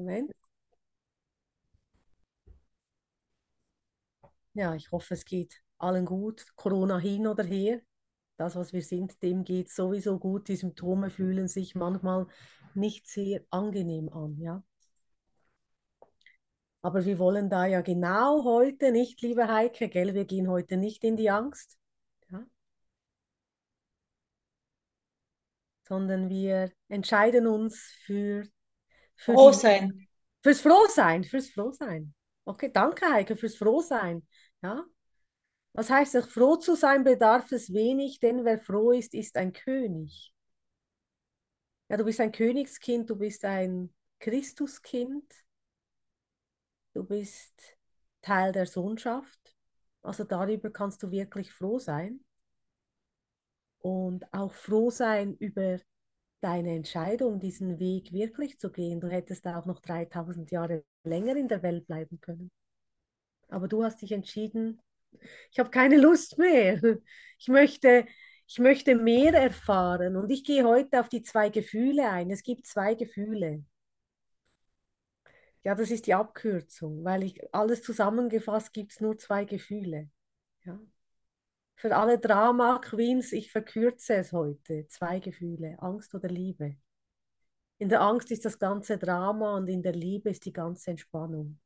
Moment. Ja, ich hoffe, es geht allen gut. Corona hin oder her. Das, was wir sind, dem geht sowieso gut. Die Symptome fühlen sich manchmal nicht sehr angenehm an, ja. Aber wir wollen da ja genau heute nicht, liebe Heike, gell, wir gehen heute nicht in die Angst, ja? sondern wir entscheiden uns für, für Froh sein. Fürs Frohsein, fürs Frohsein. Okay, danke Heike, fürs Frohsein. Ja? Was heißt das? Froh zu sein bedarf es wenig, denn wer froh ist, ist ein König. Ja, du bist ein Königskind, du bist ein Christuskind, du bist Teil der Sohnschaft. Also darüber kannst du wirklich froh sein. Und auch froh sein über deine Entscheidung, diesen Weg wirklich zu gehen. Du hättest auch noch 3000 Jahre länger in der Welt bleiben können. Aber du hast dich entschieden, ich habe keine Lust mehr. Ich möchte, ich möchte mehr erfahren. Und ich gehe heute auf die zwei Gefühle ein. Es gibt zwei Gefühle. Ja, das ist die Abkürzung, weil ich alles zusammengefasst gibt es nur zwei Gefühle. Ja. Für alle Drama-Queens, ich verkürze es heute. Zwei Gefühle, Angst oder Liebe. In der Angst ist das ganze Drama und in der Liebe ist die ganze Entspannung.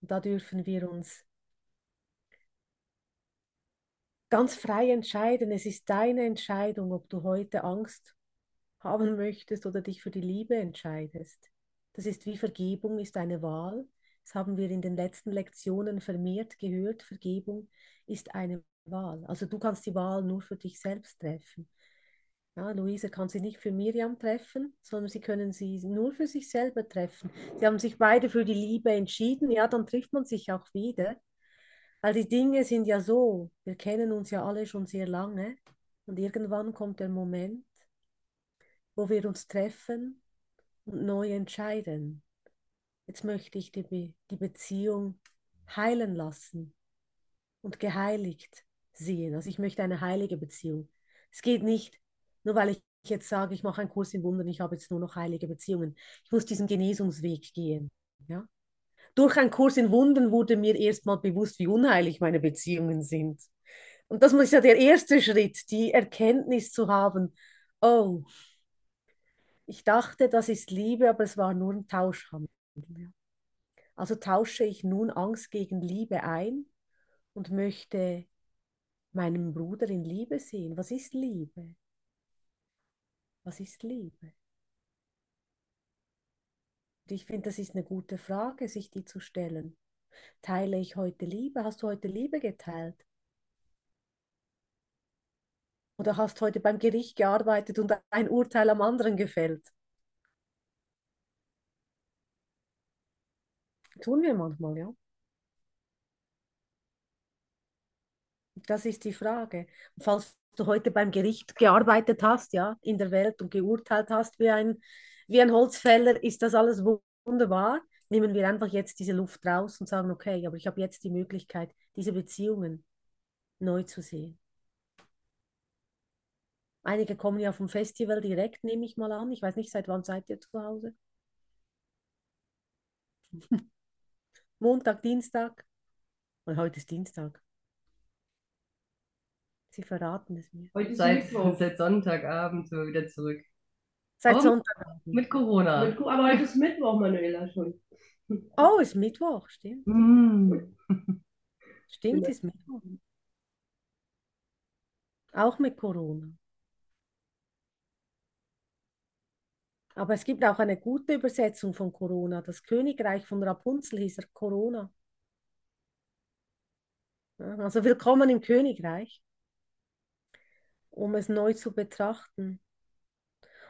Und da dürfen wir uns ganz frei entscheiden. Es ist deine Entscheidung, ob du heute Angst haben möchtest oder dich für die Liebe entscheidest. Das ist wie Vergebung ist eine Wahl. Das haben wir in den letzten Lektionen vermehrt gehört. Vergebung ist eine Wahl. Also du kannst die Wahl nur für dich selbst treffen. Ja, Luise kann sie nicht für Miriam treffen, sondern sie können sie nur für sich selber treffen. Sie haben sich beide für die Liebe entschieden, ja, dann trifft man sich auch wieder. Weil die Dinge sind ja so, wir kennen uns ja alle schon sehr lange und irgendwann kommt der Moment, wo wir uns treffen und neu entscheiden. Jetzt möchte ich die, die Beziehung heilen lassen und geheiligt sehen. Also ich möchte eine heilige Beziehung. Es geht nicht, nur weil ich jetzt sage, ich mache einen Kurs in Wundern, ich habe jetzt nur noch heilige Beziehungen. Ich muss diesen Genesungsweg gehen. Ja? Durch einen Kurs in Wundern wurde mir erstmal bewusst, wie unheilig meine Beziehungen sind. Und das ist ja der erste Schritt, die Erkenntnis zu haben, oh, ich dachte, das ist Liebe, aber es war nur ein Tauschhandel. Also tausche ich nun Angst gegen Liebe ein und möchte meinen Bruder in Liebe sehen. Was ist Liebe? Was ist Liebe? Und ich finde, das ist eine gute Frage, sich die zu stellen. Teile ich heute Liebe? Hast du heute Liebe geteilt? Oder hast heute beim Gericht gearbeitet und ein Urteil am anderen gefällt? Tun wir manchmal, ja. Das ist die Frage. Falls du heute beim Gericht gearbeitet hast, ja, in der Welt und geurteilt hast wie ein, wie ein Holzfäller, ist das alles wunderbar. Nehmen wir einfach jetzt diese Luft raus und sagen, okay, aber ich habe jetzt die Möglichkeit, diese Beziehungen neu zu sehen. Einige kommen ja vom Festival direkt, nehme ich mal an. Ich weiß nicht, seit wann seid ihr zu Hause? Montag, Dienstag. Und heute ist Dienstag. Sie verraten es mir. Heute seit, seit Sonntagabend sind wir wieder zurück. Seit Sonntagabend. Mit Corona. Mit, aber heute ist Mittwoch, Manuela, schon. Oh, ist Mittwoch, stimmt. Mm. Stimmt, ist Mittwoch. Auch mit Corona. Aber es gibt auch eine gute Übersetzung von Corona. Das Königreich von Rapunzel hieß er Corona. Also willkommen im Königreich, um es neu zu betrachten.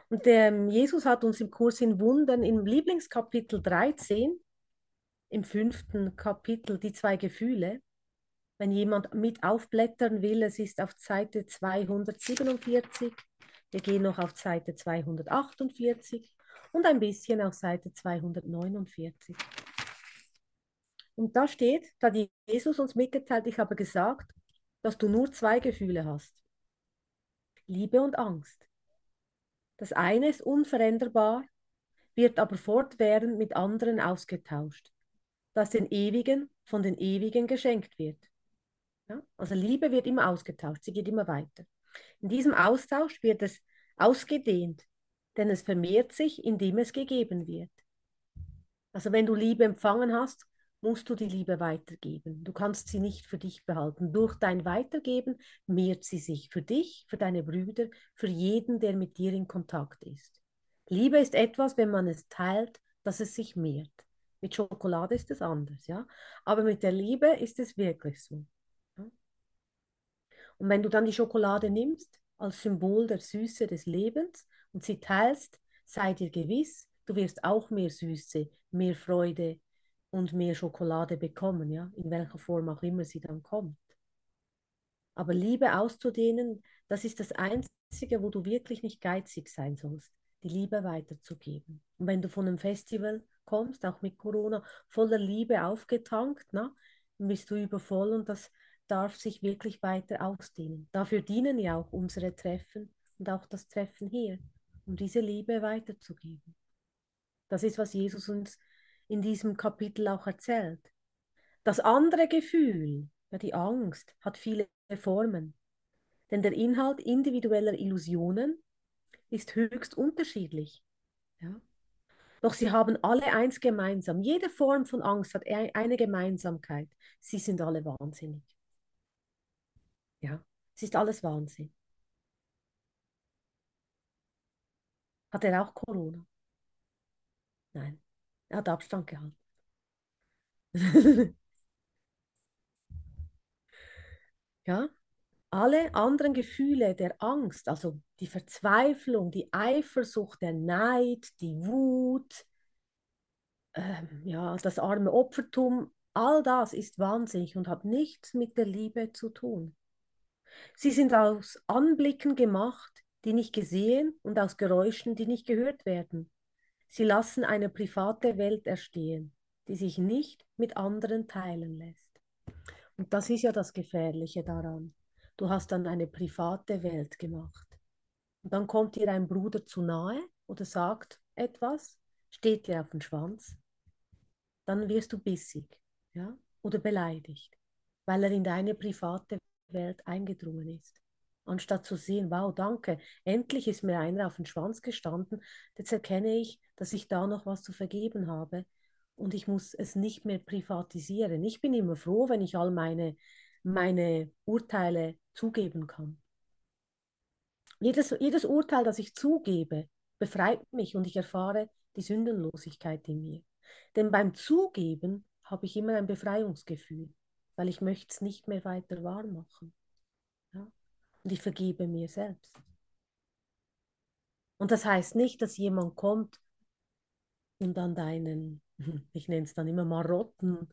Und der Jesus hat uns im Kurs in Wundern im Lieblingskapitel 13, im fünften Kapitel, die zwei Gefühle. Wenn jemand mit aufblättern will, es ist auf Seite 247 wir gehen noch auf Seite 248 und ein bisschen auf Seite 249. Und da steht, da Jesus uns mitgeteilt, ich habe gesagt, dass du nur zwei Gefühle hast. Liebe und Angst. Das eine ist unveränderbar, wird aber fortwährend mit anderen ausgetauscht, dass den Ewigen von den Ewigen geschenkt wird. Ja? Also Liebe wird immer ausgetauscht, sie geht immer weiter. In diesem Austausch wird es ausgedehnt, denn es vermehrt sich, indem es gegeben wird. Also wenn du Liebe empfangen hast, musst du die Liebe weitergeben. Du kannst sie nicht für dich behalten. Durch dein Weitergeben mehrt sie sich für dich, für deine Brüder, für jeden, der mit dir in Kontakt ist. Liebe ist etwas, wenn man es teilt, dass es sich mehrt. Mit Schokolade ist es anders, ja. Aber mit der Liebe ist es wirklich so. Und wenn du dann die Schokolade nimmst als Symbol der Süße des Lebens und sie teilst, sei dir gewiss, du wirst auch mehr Süße, mehr Freude, und mehr Schokolade bekommen, ja, in welcher Form auch immer sie dann kommt. Aber Liebe auszudehnen, das ist das Einzige, wo du wirklich nicht geizig sein sollst, die Liebe weiterzugeben. Und wenn du von einem Festival kommst, auch mit Corona, voller Liebe aufgetankt, na, dann bist du übervoll und das darf sich wirklich weiter ausdehnen. Dafür dienen ja auch unsere Treffen und auch das Treffen hier, um diese Liebe weiterzugeben. Das ist, was Jesus uns in diesem Kapitel auch erzählt. Das andere Gefühl, die Angst, hat viele Formen. Denn der Inhalt individueller Illusionen ist höchst unterschiedlich. Ja? Doch sie haben alle eins gemeinsam. Jede Form von Angst hat e-, eine Gemeinsamkeit. Sie sind alle wahnsinnig. Ja, es ist alles Wahnsinn. Hat er auch Corona? Nein. Er hat Abstand gehalten. ja, alle anderen Gefühle der Angst, also die Verzweiflung, die Eifersucht, der Neid, die Wut, ähm, ja, das arme Opfertum, all das ist wahnsinnig und hat nichts mit der Liebe zu tun. Sie sind aus Anblicken gemacht, die nicht gesehen und aus Geräuschen, die nicht gehört werden. Sie lassen eine private Welt erstehen, die sich nicht mit anderen teilen lässt. Und das ist ja das Gefährliche daran. Du hast dann eine private Welt gemacht. Und dann kommt dir ein Bruder zu nahe oder sagt etwas, steht dir auf den Schwanz. Dann wirst du bissig ja? oder beleidigt, weil er in deine private Welt eingedrungen ist anstatt zu sehen, wow, danke, endlich ist mir einer auf den Schwanz gestanden, jetzt erkenne ich, dass ich da noch was zu vergeben habe und ich muss es nicht mehr privatisieren. Ich bin immer froh, wenn ich all meine, meine Urteile zugeben kann. Jedes, jedes Urteil, das ich zugebe, befreit mich und ich erfahre die Sündenlosigkeit in mir. Denn beim Zugeben habe ich immer ein Befreiungsgefühl, weil ich möchte es nicht mehr weiter wahr machen. Und ich vergebe mir selbst. Und das heißt nicht, dass jemand kommt und dann deinen, ich nenne es dann immer Marotten,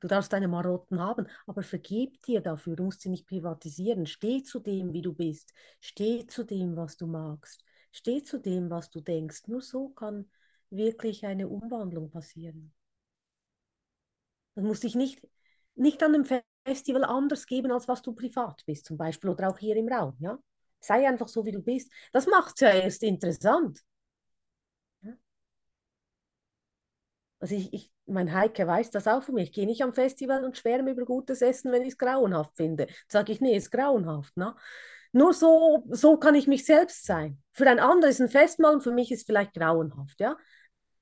du darfst deine Marotten haben, aber vergib dir dafür, du musst sie nicht privatisieren. Steh zu dem, wie du bist. Steh zu dem, was du magst. Steh zu dem, was du denkst. Nur so kann wirklich eine Umwandlung passieren. Das muss dich nicht, nicht an dem Festival anders geben, als was du privat bist, zum Beispiel, oder auch hier im Raum. Ja? Sei einfach so, wie du bist. Das macht es ja erst interessant. Also ich, ich, mein Heike weiß das auch von mir. Ich gehe nicht am Festival und schwärme über gutes Essen, wenn ich es grauenhaft finde. Sage ich, nee, ist grauenhaft. Ne? Nur so, so kann ich mich selbst sein. Für ein anderes ein Festmahl und für mich ist es vielleicht grauenhaft. Ja?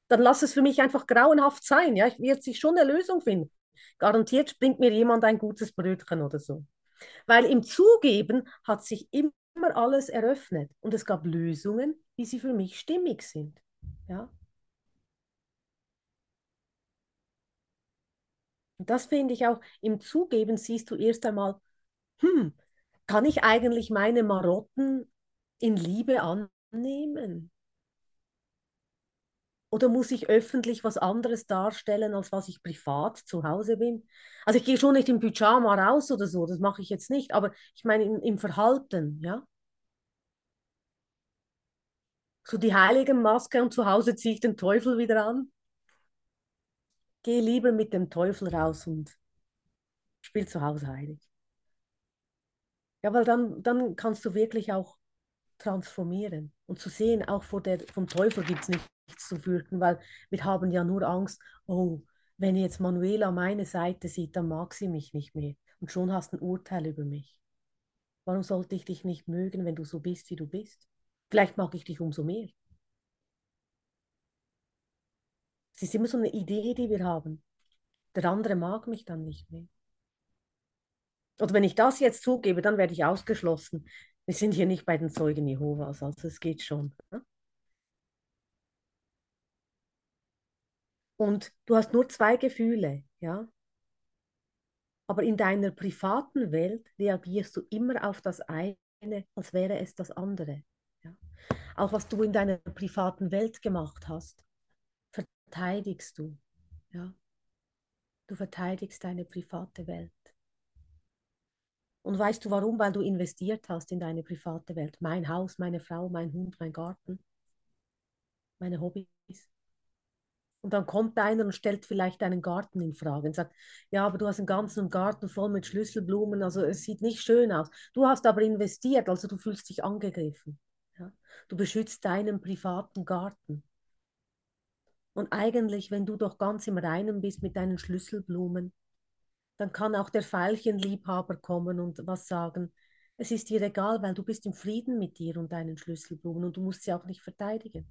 Dann lass es für mich einfach grauenhaft sein. Ja? Ich werde sich schon eine Lösung finden. Garantiert bringt mir jemand ein gutes Brötchen oder so. Weil im Zugeben hat sich immer alles eröffnet und es gab Lösungen, wie sie für mich stimmig sind. Ja? Und das finde ich auch, im Zugeben siehst du erst einmal, hm, kann ich eigentlich meine Marotten in Liebe annehmen? Oder muss ich öffentlich was anderes darstellen, als was ich privat zu Hause bin? Also ich gehe schon nicht im Pyjama raus oder so, das mache ich jetzt nicht, aber ich meine im, im Verhalten, ja. So die heilige Maske und zu Hause ziehe ich den Teufel wieder an. Gehe lieber mit dem Teufel raus und spiel zu Hause heilig. Ja, weil dann, dann kannst du wirklich auch transformieren und zu sehen, auch vor der, vom Teufel gibt es zu fürchten, weil wir haben ja nur Angst, oh, wenn jetzt Manuela meine Seite sieht, dann mag sie mich nicht mehr. Und schon hast du ein Urteil über mich. Warum sollte ich dich nicht mögen, wenn du so bist, wie du bist? Vielleicht mag ich dich umso mehr. Es ist immer so eine Idee, die wir haben. Der andere mag mich dann nicht mehr. Oder wenn ich das jetzt zugebe, dann werde ich ausgeschlossen. Wir sind hier nicht bei den Zeugen Jehovas, also es geht schon. Ne? Und du hast nur zwei Gefühle, ja. Aber in deiner privaten Welt reagierst du immer auf das eine, als wäre es das andere. Ja? Auch was du in deiner privaten Welt gemacht hast, verteidigst du. Ja? Du verteidigst deine private Welt. Und weißt du warum? Weil du investiert hast in deine private Welt. Mein Haus, meine Frau, mein Hund, mein Garten, meine Hobbys. Und dann kommt einer und stellt vielleicht deinen Garten in Frage und sagt, ja, aber du hast einen ganzen Garten voll mit Schlüsselblumen, also es sieht nicht schön aus. Du hast aber investiert, also du fühlst dich angegriffen. Ja? Du beschützt deinen privaten Garten. Und eigentlich, wenn du doch ganz im Reinen bist mit deinen Schlüsselblumen, dann kann auch der Veilchenliebhaber kommen und was sagen. Es ist dir egal, weil du bist im Frieden mit dir und deinen Schlüsselblumen und du musst sie auch nicht verteidigen.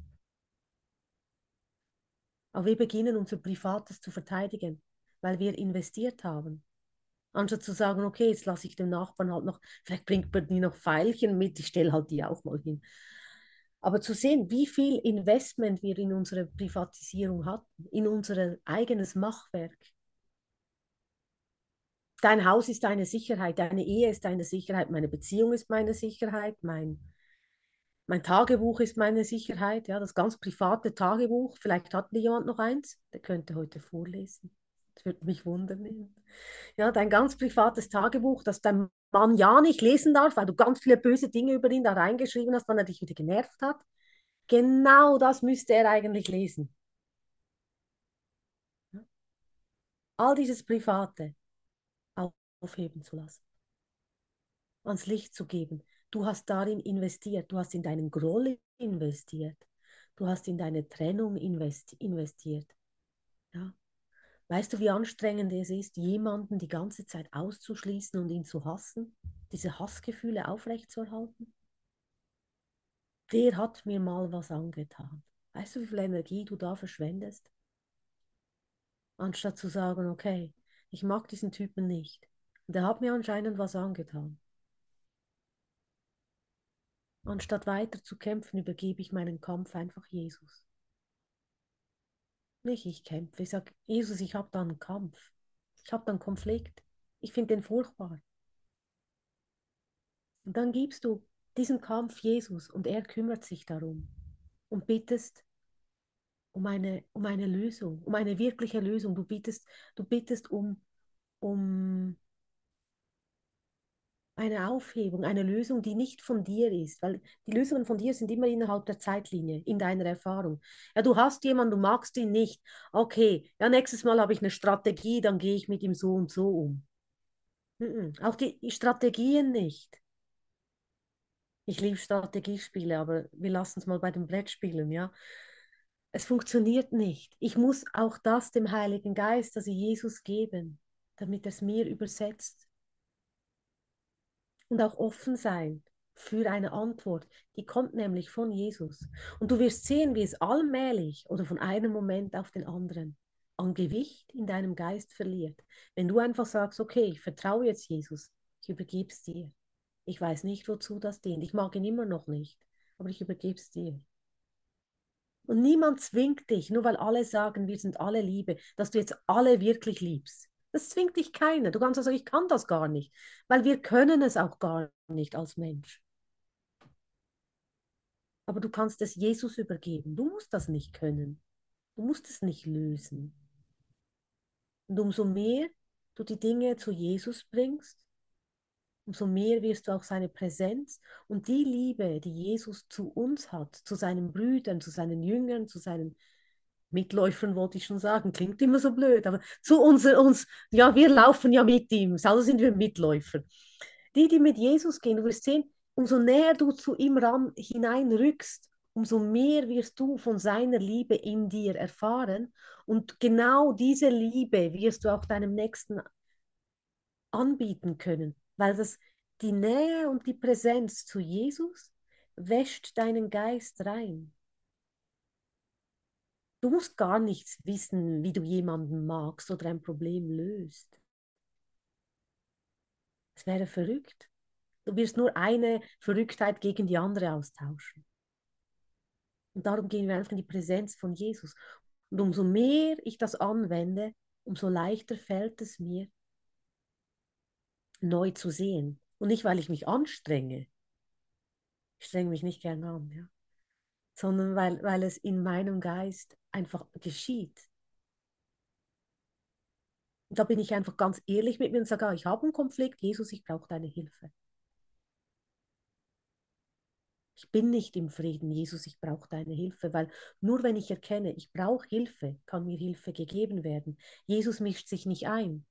Aber wir beginnen unser Privates zu verteidigen, weil wir investiert haben. Anstatt zu sagen, okay, jetzt lasse ich dem Nachbarn halt noch, vielleicht bringt man die noch Pfeilchen mit, ich stelle halt die auch mal hin. Aber zu sehen, wie viel Investment wir in unsere Privatisierung hatten, in unser eigenes Machwerk. Dein Haus ist deine Sicherheit, deine Ehe ist deine Sicherheit, meine Beziehung ist meine Sicherheit, mein mein Tagebuch ist meine Sicherheit, ja, das ganz private Tagebuch. Vielleicht hat jemand noch eins, der könnte heute vorlesen. Das würde mich wundern. Ja, dein ganz privates Tagebuch, das dein Mann ja nicht lesen darf, weil du ganz viele böse Dinge über ihn da reingeschrieben hast, wann er dich wieder genervt hat. Genau das müsste er eigentlich lesen. All dieses Private aufheben zu lassen, ans Licht zu geben, Du hast darin investiert, du hast in deinen Groll investiert, du hast in deine Trennung investi investiert. Ja. Weißt du, wie anstrengend es ist, jemanden die ganze Zeit auszuschließen und ihn zu hassen, diese Hassgefühle aufrechtzuerhalten? Der hat mir mal was angetan. Weißt du, wie viel Energie du da verschwendest? Anstatt zu sagen, okay, ich mag diesen Typen nicht. Und er hat mir anscheinend was angetan. Anstatt weiter zu kämpfen, übergebe ich meinen Kampf einfach Jesus. Nicht ich kämpfe. Ich sage, Jesus, ich habe da einen Kampf. Ich habe da einen Konflikt. Ich finde den furchtbar. Und dann gibst du diesen Kampf Jesus und er kümmert sich darum und bittest um eine, um eine Lösung, um eine wirkliche Lösung. Du bittest, du bittest um, um eine Aufhebung, eine Lösung, die nicht von dir ist, weil die Lösungen von dir sind immer innerhalb der Zeitlinie, in deiner Erfahrung. Ja, du hast jemanden, du magst ihn nicht. Okay, ja, nächstes Mal habe ich eine Strategie, dann gehe ich mit ihm so und so um. Mhm. Auch die Strategien nicht. Ich liebe Strategiespiele, aber wir lassen es mal bei den Brettspielen, ja. Es funktioniert nicht. Ich muss auch das dem Heiligen Geist, also Jesus, geben, damit er es mir übersetzt und auch offen sein für eine Antwort. Die kommt nämlich von Jesus. Und du wirst sehen, wie es allmählich oder von einem Moment auf den anderen an Gewicht in deinem Geist verliert. Wenn du einfach sagst, okay, ich vertraue jetzt Jesus, ich übergebe es dir. Ich weiß nicht, wozu das dient. Ich mag ihn immer noch nicht, aber ich übergebe es dir. Und niemand zwingt dich, nur weil alle sagen, wir sind alle Liebe, dass du jetzt alle wirklich liebst. Das zwingt dich keiner. Du kannst also, ich kann das gar nicht, weil wir können es auch gar nicht als Mensch. Aber du kannst es Jesus übergeben. Du musst das nicht können. Du musst es nicht lösen. Und umso mehr du die Dinge zu Jesus bringst, umso mehr wirst du auch seine Präsenz und die Liebe, die Jesus zu uns hat, zu seinen Brüdern, zu seinen Jüngern, zu seinen Mitläufern wollte ich schon sagen, klingt immer so blöd, aber zu uns, uns, ja, wir laufen ja mit ihm, also sind wir Mitläufer. Die, die mit Jesus gehen, du wirst sehen, umso näher du zu ihm ran hineinrückst, umso mehr wirst du von seiner Liebe in dir erfahren. Und genau diese Liebe wirst du auch deinem Nächsten anbieten können, weil das die Nähe und die Präsenz zu Jesus wäscht deinen Geist rein. Du musst gar nichts wissen, wie du jemanden magst oder ein Problem löst. Es wäre verrückt. Du wirst nur eine Verrücktheit gegen die andere austauschen. Und darum gehen wir einfach in die Präsenz von Jesus. Und umso mehr ich das anwende, umso leichter fällt es mir, neu zu sehen. Und nicht, weil ich mich anstrenge. Ich strenge mich nicht gern an, ja. Sondern weil, weil es in meinem Geist einfach geschieht. Da bin ich einfach ganz ehrlich mit mir und sage, ah, ich habe einen Konflikt, Jesus, ich brauche deine Hilfe. Ich bin nicht im Frieden, Jesus, ich brauche deine Hilfe, weil nur wenn ich erkenne, ich brauche Hilfe, kann mir Hilfe gegeben werden. Jesus mischt sich nicht ein.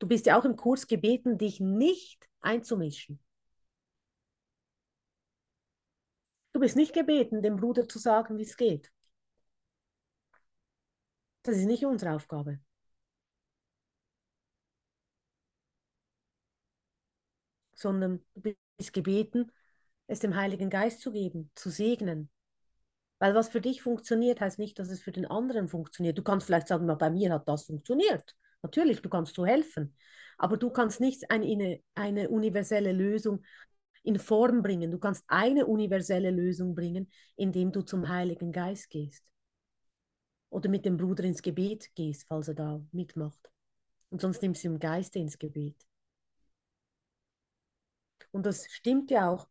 Du bist ja auch im Kurs gebeten, dich nicht einzumischen. Du bist nicht gebeten, dem Bruder zu sagen, wie es geht. Das ist nicht unsere Aufgabe. Sondern du bist gebeten, es dem Heiligen Geist zu geben, zu segnen. Weil was für dich funktioniert, heißt nicht, dass es für den anderen funktioniert. Du kannst vielleicht sagen, bei mir hat das funktioniert. Natürlich, du kannst so helfen. Aber du kannst nicht eine, eine universelle Lösung in Form bringen. Du kannst eine universelle Lösung bringen, indem du zum Heiligen Geist gehst. Oder mit dem Bruder ins Gebet gehst, falls er da mitmacht. Und sonst nimmst du im Geiste ins Gebet. Und das stimmt ja auch.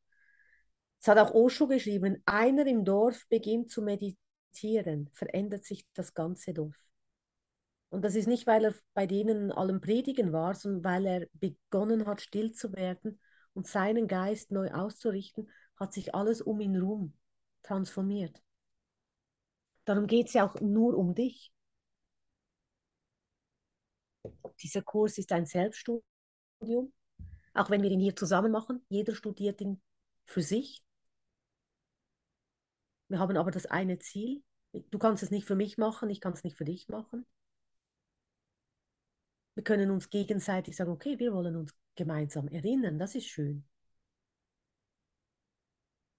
Es hat auch Osho geschrieben, einer im Dorf beginnt zu meditieren, verändert sich das ganze Dorf. Und das ist nicht, weil er bei denen allem predigen war, sondern weil er begonnen hat, still zu werden und seinen Geist neu auszurichten, hat sich alles um ihn herum transformiert. Darum geht es ja auch nur um dich. Dieser Kurs ist ein Selbststudium, auch wenn wir ihn hier zusammen machen. Jeder studiert ihn für sich. Wir haben aber das eine Ziel. Du kannst es nicht für mich machen, ich kann es nicht für dich machen. Wir können uns gegenseitig sagen, okay, wir wollen uns gemeinsam erinnern, das ist schön.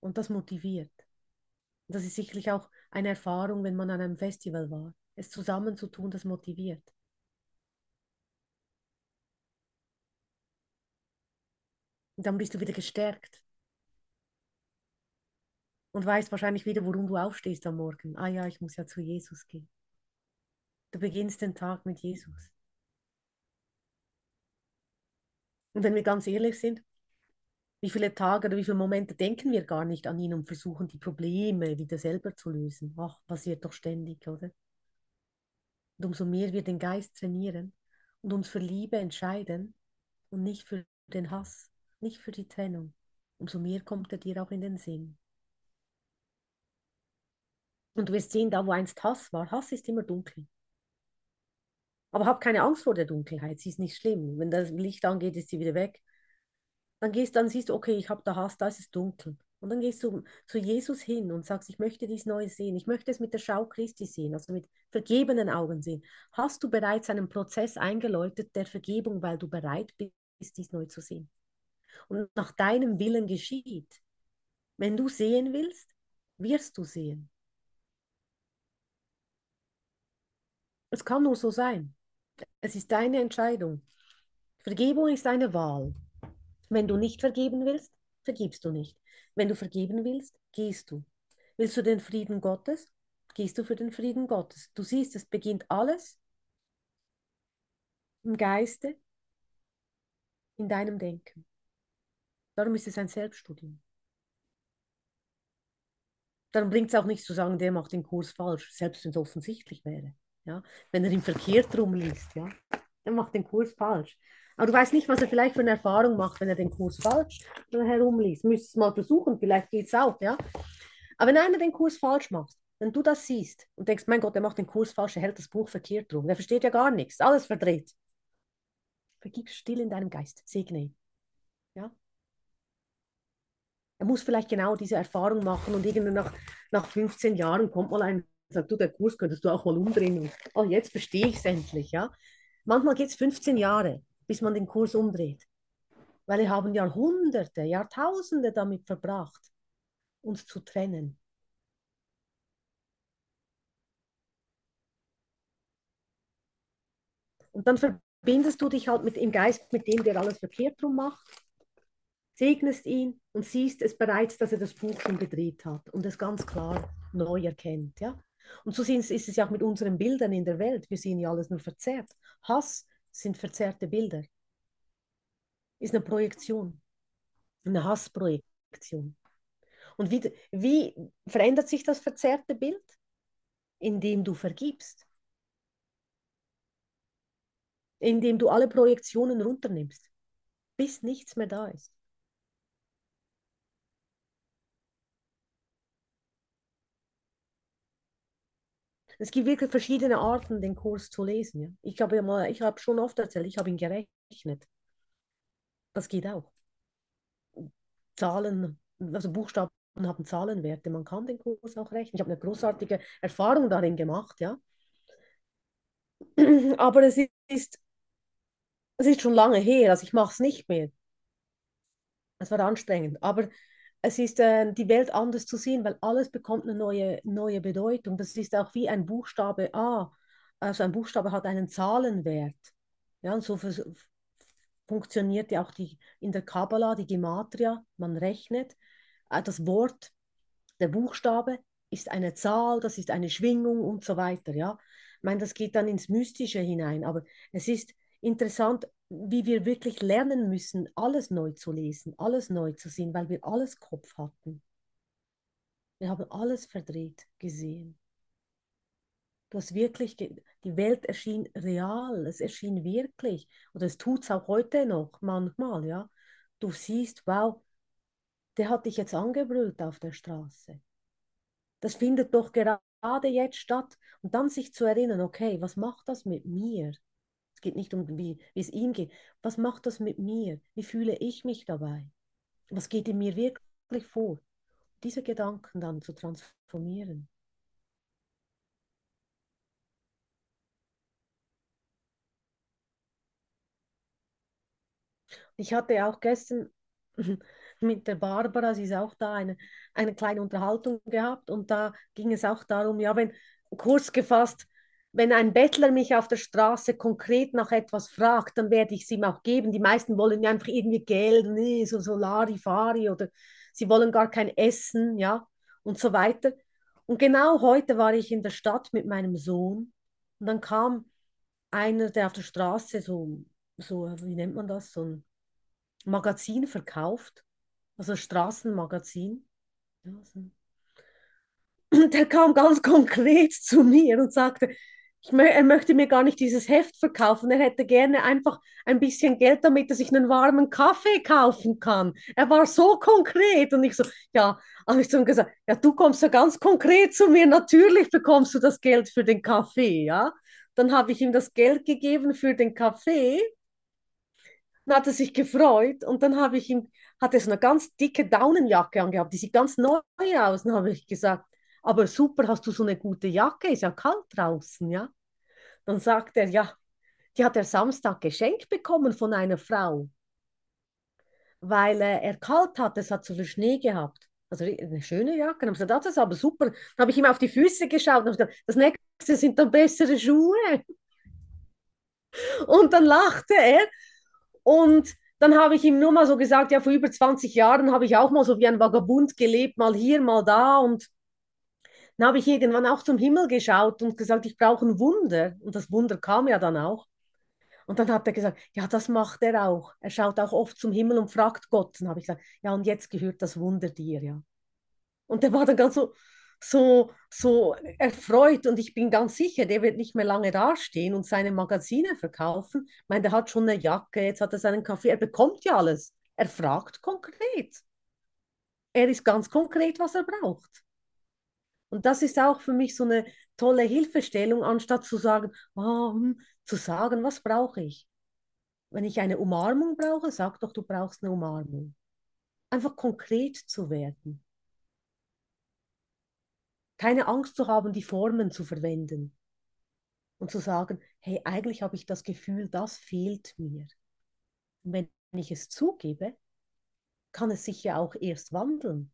Und das motiviert. Das ist sicherlich auch eine Erfahrung, wenn man an einem Festival war. Es zusammen zu tun, das motiviert. Und dann bist du wieder gestärkt. Und weißt wahrscheinlich wieder, warum du aufstehst am Morgen. Ah ja, ich muss ja zu Jesus gehen. Du beginnst den Tag mit Jesus. Und wenn wir ganz ehrlich sind, wie viele Tage oder wie viele Momente denken wir gar nicht an ihn und versuchen die Probleme wieder selber zu lösen? Ach, passiert doch ständig, oder? Und umso mehr wir den Geist trainieren und uns für Liebe entscheiden und nicht für den Hass, nicht für die Trennung, umso mehr kommt er dir auch in den Sinn. Und du wirst sehen, da wo einst Hass war, Hass ist immer dunkel. Aber hab keine Angst vor der Dunkelheit, sie ist nicht schlimm. Wenn das Licht angeht, ist sie wieder weg. Dann gehst, dann siehst du, okay, ich habe da Hass, da ist es dunkel. Und dann gehst du zu Jesus hin und sagst, ich möchte dies neu sehen. Ich möchte es mit der Schau Christi sehen, also mit vergebenen Augen sehen. Hast du bereits einen Prozess eingeläutet der Vergebung, weil du bereit bist, dies neu zu sehen? Und nach deinem Willen geschieht. Wenn du sehen willst, wirst du sehen. Es kann nur so sein. Es ist deine Entscheidung. Vergebung ist eine Wahl. Wenn du nicht vergeben willst, vergibst du nicht. Wenn du vergeben willst, gehst du. Willst du den Frieden Gottes, gehst du für den Frieden Gottes. Du siehst, es beginnt alles im Geiste, in deinem Denken. Darum ist es ein Selbststudium. Darum bringt es auch nichts zu sagen, der macht den Kurs falsch, selbst wenn es offensichtlich wäre. Ja? Wenn er ihn verkehrt rumliest, ja? er macht den Kurs falsch. Aber du weißt nicht, was er vielleicht für eine Erfahrung macht, wenn er den Kurs falsch herumliest. Müsstest es mal versuchen, vielleicht geht es auch. Ja? Aber wenn einer den Kurs falsch macht, wenn du das siehst und denkst, mein Gott, der macht den Kurs falsch, er hält das Buch verkehrt rum, der versteht ja gar nichts, alles verdreht. Vergib still in deinem Geist, segne ihn. Ja? Er muss vielleicht genau diese Erfahrung machen und irgendwie nach, nach 15 Jahren kommt mal ein sagt, du, der Kurs könntest du auch mal umdrehen. Und, oh, jetzt verstehe ich es endlich, ja. Manchmal geht es 15 Jahre, bis man den Kurs umdreht. Weil wir haben Jahrhunderte, Jahrtausende damit verbracht, uns zu trennen. Und dann verbindest du dich halt mit im Geist mit dem, der alles verkehrt drum macht, segnest ihn und siehst es bereits, dass er das Buch schon gedreht hat und es ganz klar neu erkennt. Ja? Und so ist es ja auch mit unseren Bildern in der Welt. Wir sehen ja alles nur verzerrt. Hass sind verzerrte Bilder. Ist eine Projektion, eine Hassprojektion. Und wie, wie verändert sich das verzerrte Bild? Indem du vergibst indem du alle Projektionen runternimmst, bis nichts mehr da ist. Es gibt wirklich verschiedene Arten, den Kurs zu lesen. Ja? Ich habe ja mal, schon oft erzählt, ich habe ihn gerechnet. Das geht auch. Zahlen, also Buchstaben haben Zahlenwerte. Man kann den Kurs auch rechnen. Ich habe eine großartige Erfahrung darin gemacht, ja. Aber es ist es ist schon lange her, also ich mache es nicht mehr. Es war anstrengend, aber es ist äh, die Welt anders zu sehen, weil alles bekommt eine neue, neue Bedeutung. Das ist auch wie ein Buchstabe A. Also ein Buchstabe hat einen Zahlenwert. Ja, und so funktioniert ja auch die, in der Kabbala die Gematria. Man rechnet. Äh, das Wort, der Buchstabe ist eine Zahl, das ist eine Schwingung und so weiter. Ja, ich meine, das geht dann ins Mystische hinein, aber es ist interessant, wie wir wirklich lernen müssen, alles neu zu lesen, alles neu zu sehen, weil wir alles Kopf hatten. Wir haben alles verdreht gesehen. Du hast wirklich, die Welt erschien real, es erschien wirklich. Oder es tut es auch heute noch manchmal, ja. Du siehst, wow, der hat dich jetzt angebrüllt auf der Straße. Das findet doch gerade jetzt statt. Und dann sich zu erinnern, okay, was macht das mit mir? Geht nicht um, wie, wie es ihm geht. Was macht das mit mir? Wie fühle ich mich dabei? Was geht in mir wirklich vor? Diese Gedanken dann zu transformieren. Ich hatte auch gestern mit der Barbara, sie ist auch da, eine, eine kleine Unterhaltung gehabt und da ging es auch darum, ja, wenn kurz gefasst, wenn ein Bettler mich auf der Straße konkret nach etwas fragt, dann werde ich es ihm auch geben. Die meisten wollen ja einfach irgendwie Geld, nee, so Solarifari oder sie wollen gar kein Essen, ja, und so weiter. Und genau heute war ich in der Stadt mit meinem Sohn und dann kam einer, der auf der Straße so, so wie nennt man das, so ein Magazin verkauft, also Straßenmagazin. Ja, so. Der kam ganz konkret zu mir und sagte, ich, er möchte mir gar nicht dieses Heft verkaufen. Er hätte gerne einfach ein bisschen Geld, damit er sich einen warmen Kaffee kaufen kann. Er war so konkret und ich so, ja, habe ich zu gesagt, ja, du kommst ja ganz konkret zu mir. Natürlich bekommst du das Geld für den Kaffee, ja. Dann habe ich ihm das Geld gegeben für den Kaffee. Dann hat er sich gefreut und dann habe ich ihm, hat er so eine ganz dicke Daunenjacke angehabt, die sieht ganz neu aus. Dann habe ich gesagt, aber super, hast du so eine gute Jacke, ist ja kalt draußen, ja. Dann sagt er, ja, die hat er Samstag geschenkt bekommen von einer Frau, weil äh, er kalt hat, es hat so viel Schnee gehabt. Also eine schöne Jacke. Dann habe ich gesagt, das ist aber super. Dann habe ich ihm auf die Füße geschaut und gesagt, das nächste sind dann bessere Schuhe. Und dann lachte er und dann habe ich ihm nur mal so gesagt, ja, vor über 20 Jahren habe ich auch mal so wie ein Vagabund gelebt, mal hier, mal da und dann habe ich irgendwann auch zum Himmel geschaut und gesagt, ich brauche ein Wunder. Und das Wunder kam ja dann auch. Und dann hat er gesagt, ja, das macht er auch. Er schaut auch oft zum Himmel und fragt Gott. Und habe ich gesagt, ja, und jetzt gehört das Wunder dir, ja. Und der war dann ganz so, so, so erfreut und ich bin ganz sicher, der wird nicht mehr lange dastehen und seine Magazine verkaufen. Ich meine, der hat schon eine Jacke, jetzt hat er seinen Kaffee, er bekommt ja alles. Er fragt konkret. Er ist ganz konkret, was er braucht. Und das ist auch für mich so eine tolle Hilfestellung, anstatt zu sagen, oh, zu sagen, was brauche ich? Wenn ich eine Umarmung brauche, sag doch, du brauchst eine Umarmung. einfach konkret zu werden. Keine Angst zu haben, die Formen zu verwenden und zu sagen, hey, eigentlich habe ich das Gefühl, das fehlt mir. Und wenn ich es zugebe, kann es sich ja auch erst wandeln.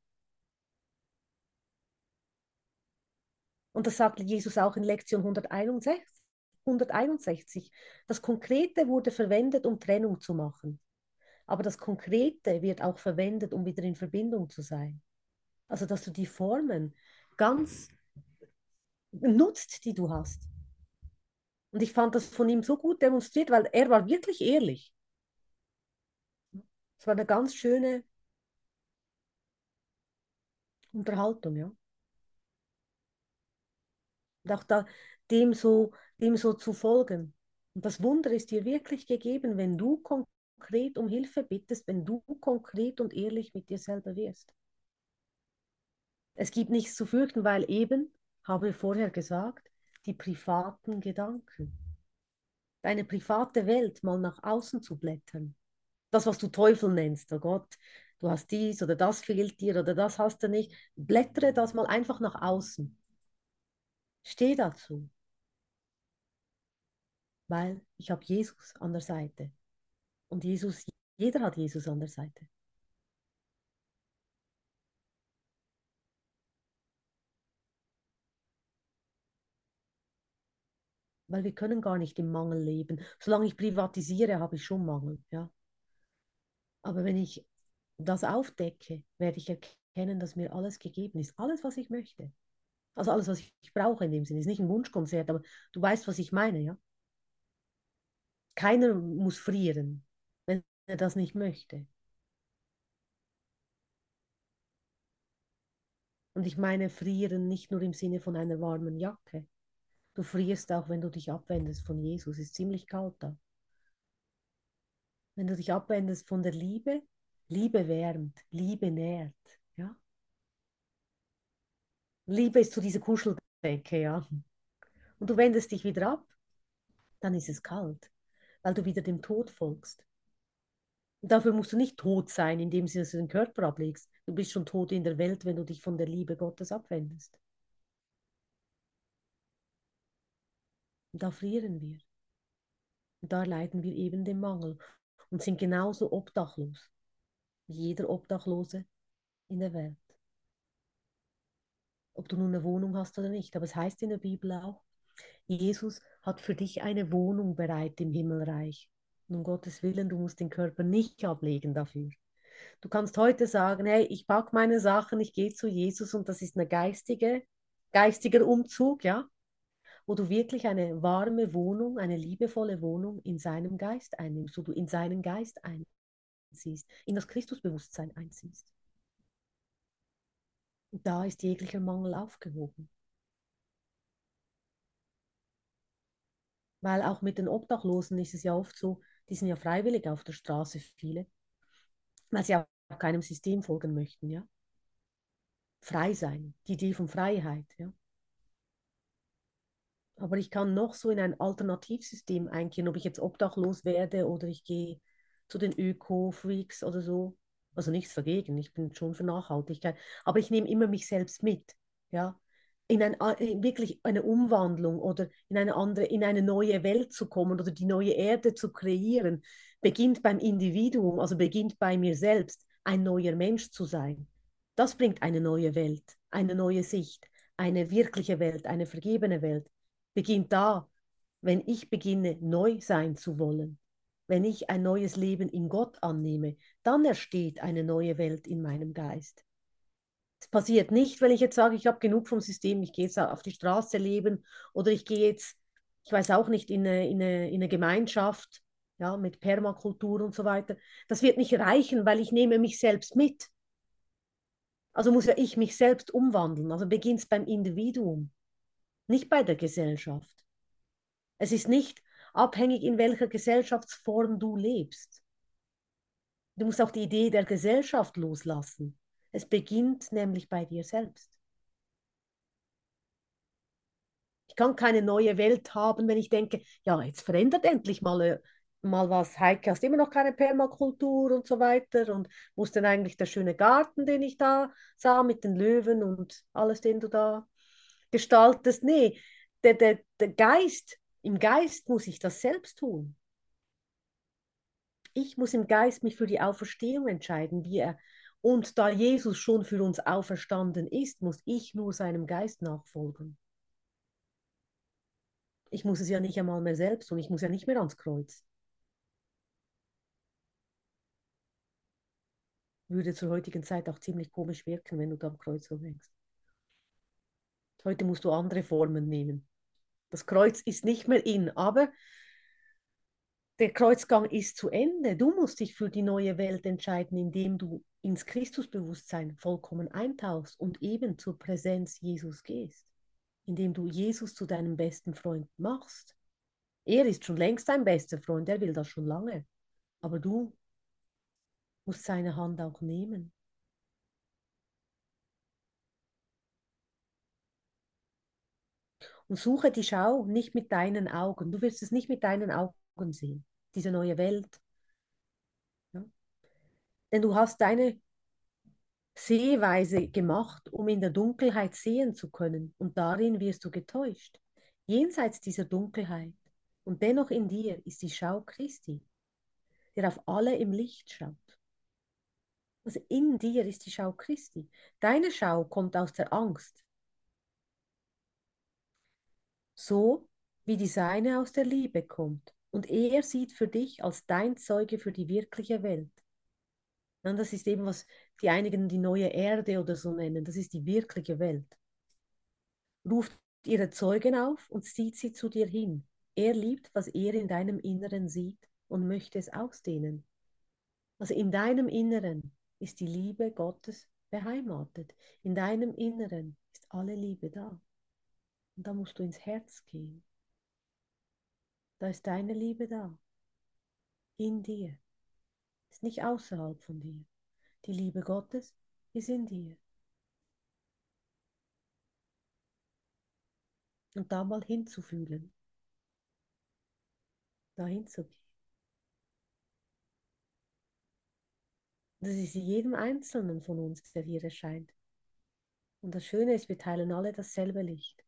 Und das sagt Jesus auch in Lektion 161. 161. Das Konkrete wurde verwendet, um Trennung zu machen. Aber das Konkrete wird auch verwendet, um wieder in Verbindung zu sein. Also, dass du die Formen ganz nutzt, die du hast. Und ich fand das von ihm so gut demonstriert, weil er war wirklich ehrlich. Es war eine ganz schöne Unterhaltung, ja. Und auch da, dem so, dem so zu folgen. Und das Wunder ist dir wirklich gegeben, wenn du konkret um Hilfe bittest, wenn du konkret und ehrlich mit dir selber wirst. Es gibt nichts zu fürchten, weil eben, habe ich vorher gesagt, die privaten Gedanken. Deine private Welt mal nach außen zu blättern. Das, was du Teufel nennst, oh Gott, du hast dies oder das fehlt dir oder das hast du nicht. Blättere das mal einfach nach außen. Steh dazu. Weil ich habe Jesus an der Seite. Und Jesus, jeder hat Jesus an der Seite. Weil wir können gar nicht im Mangel leben. Solange ich privatisiere, habe ich schon Mangel. Ja? Aber wenn ich das aufdecke, werde ich erkennen, dass mir alles gegeben ist. Alles, was ich möchte. Also alles, was ich brauche in dem Sinne. Ist nicht ein Wunschkonzert, aber du weißt, was ich meine, ja? Keiner muss frieren, wenn er das nicht möchte. Und ich meine frieren nicht nur im Sinne von einer warmen Jacke. Du frierst auch, wenn du dich abwendest von Jesus. Es ist ziemlich kalt da. Wenn du dich abwendest von der Liebe, Liebe wärmt, Liebe nährt. Ja? Liebe ist so diese Kuscheldecke, ja. Und du wendest dich wieder ab, dann ist es kalt, weil du wieder dem Tod folgst. Und dafür musst du nicht tot sein, indem du den Körper ablegst. Du bist schon tot in der Welt, wenn du dich von der Liebe Gottes abwendest. Und da frieren wir. Und da leiden wir eben den Mangel und sind genauso obdachlos wie jeder Obdachlose in der Welt ob du nun eine Wohnung hast oder nicht. Aber es heißt in der Bibel auch, Jesus hat für dich eine Wohnung bereit im Himmelreich. Um Gottes Willen, du musst den Körper nicht ablegen dafür. Du kannst heute sagen, hey, ich packe meine Sachen, ich gehe zu Jesus und das ist eine geistige, geistiger Umzug, ja, wo du wirklich eine warme Wohnung, eine liebevolle Wohnung in seinem Geist einnimmst, wo du in seinen Geist einziehst, in das Christusbewusstsein einziehst da ist jeglicher Mangel aufgehoben. Weil auch mit den Obdachlosen ist es ja oft so, die sind ja freiwillig auf der Straße, viele, weil sie auch keinem System folgen möchten, ja. Frei sein, die Idee von Freiheit, ja. Aber ich kann noch so in ein Alternativsystem eingehen, ob ich jetzt obdachlos werde oder ich gehe zu den Öko-Freaks oder so. Also nichts dagegen, ich bin schon für Nachhaltigkeit. Aber ich nehme immer mich selbst mit. Ja? In, ein, in wirklich eine Umwandlung oder in eine andere, in eine neue Welt zu kommen oder die neue Erde zu kreieren, beginnt beim Individuum, also beginnt bei mir selbst, ein neuer Mensch zu sein. Das bringt eine neue Welt, eine neue Sicht, eine wirkliche Welt, eine vergebene Welt. Beginnt da, wenn ich beginne, neu sein zu wollen wenn ich ein neues Leben in Gott annehme, dann entsteht eine neue Welt in meinem Geist. Es passiert nicht, wenn ich jetzt sage, ich habe genug vom System, ich gehe jetzt auf die Straße leben oder ich gehe jetzt, ich weiß auch nicht, in eine, in eine, in eine Gemeinschaft ja, mit Permakultur und so weiter. Das wird nicht reichen, weil ich nehme mich selbst mit. Also muss ja ich mich selbst umwandeln. Also beginnt es beim Individuum, nicht bei der Gesellschaft. Es ist nicht, abhängig in welcher Gesellschaftsform du lebst. Du musst auch die Idee der Gesellschaft loslassen. Es beginnt nämlich bei dir selbst. Ich kann keine neue Welt haben, wenn ich denke, ja, jetzt verändert endlich mal, äh, mal was, Heike, hast immer noch keine Permakultur und so weiter und wo ist denn eigentlich der schöne Garten, den ich da sah mit den Löwen und alles, den du da gestaltest? Nee, der, der, der Geist, im Geist muss ich das selbst tun. Ich muss im Geist mich für die Auferstehung entscheiden, wie er. Und da Jesus schon für uns auferstanden ist, muss ich nur seinem Geist nachfolgen. Ich muss es ja nicht einmal mehr selbst und ich muss ja nicht mehr ans Kreuz. Würde zur heutigen Zeit auch ziemlich komisch wirken, wenn du da am Kreuz rumhängst. Heute musst du andere Formen nehmen. Das Kreuz ist nicht mehr in, aber der Kreuzgang ist zu Ende. Du musst dich für die neue Welt entscheiden, indem du ins Christusbewusstsein vollkommen eintauchst und eben zur Präsenz Jesus gehst, indem du Jesus zu deinem besten Freund machst. Er ist schon längst dein bester Freund, er will das schon lange. Aber du musst seine Hand auch nehmen. Und suche die Schau nicht mit deinen Augen. Du wirst es nicht mit deinen Augen sehen, diese neue Welt. Ja? Denn du hast deine Sehweise gemacht, um in der Dunkelheit sehen zu können. Und darin wirst du getäuscht. Jenseits dieser Dunkelheit und dennoch in dir ist die Schau Christi, der auf alle im Licht schaut. Also in dir ist die Schau Christi. Deine Schau kommt aus der Angst, so wie die seine aus der Liebe kommt. Und er sieht für dich als dein Zeuge für die wirkliche Welt. Und das ist eben, was die einigen die neue Erde oder so nennen. Das ist die wirkliche Welt. Ruft ihre Zeugen auf und zieht sie zu dir hin. Er liebt, was er in deinem Inneren sieht und möchte es ausdehnen. Also in deinem Inneren ist die Liebe Gottes beheimatet. In deinem Inneren ist alle Liebe da. Und da musst du ins Herz gehen. Da ist deine Liebe da. In dir. Ist nicht außerhalb von dir. Die Liebe Gottes ist in dir. Und da mal hinzufühlen. Da hinzugehen. Das ist jedem Einzelnen von uns, der hier erscheint. Und das Schöne ist, wir teilen alle dasselbe Licht.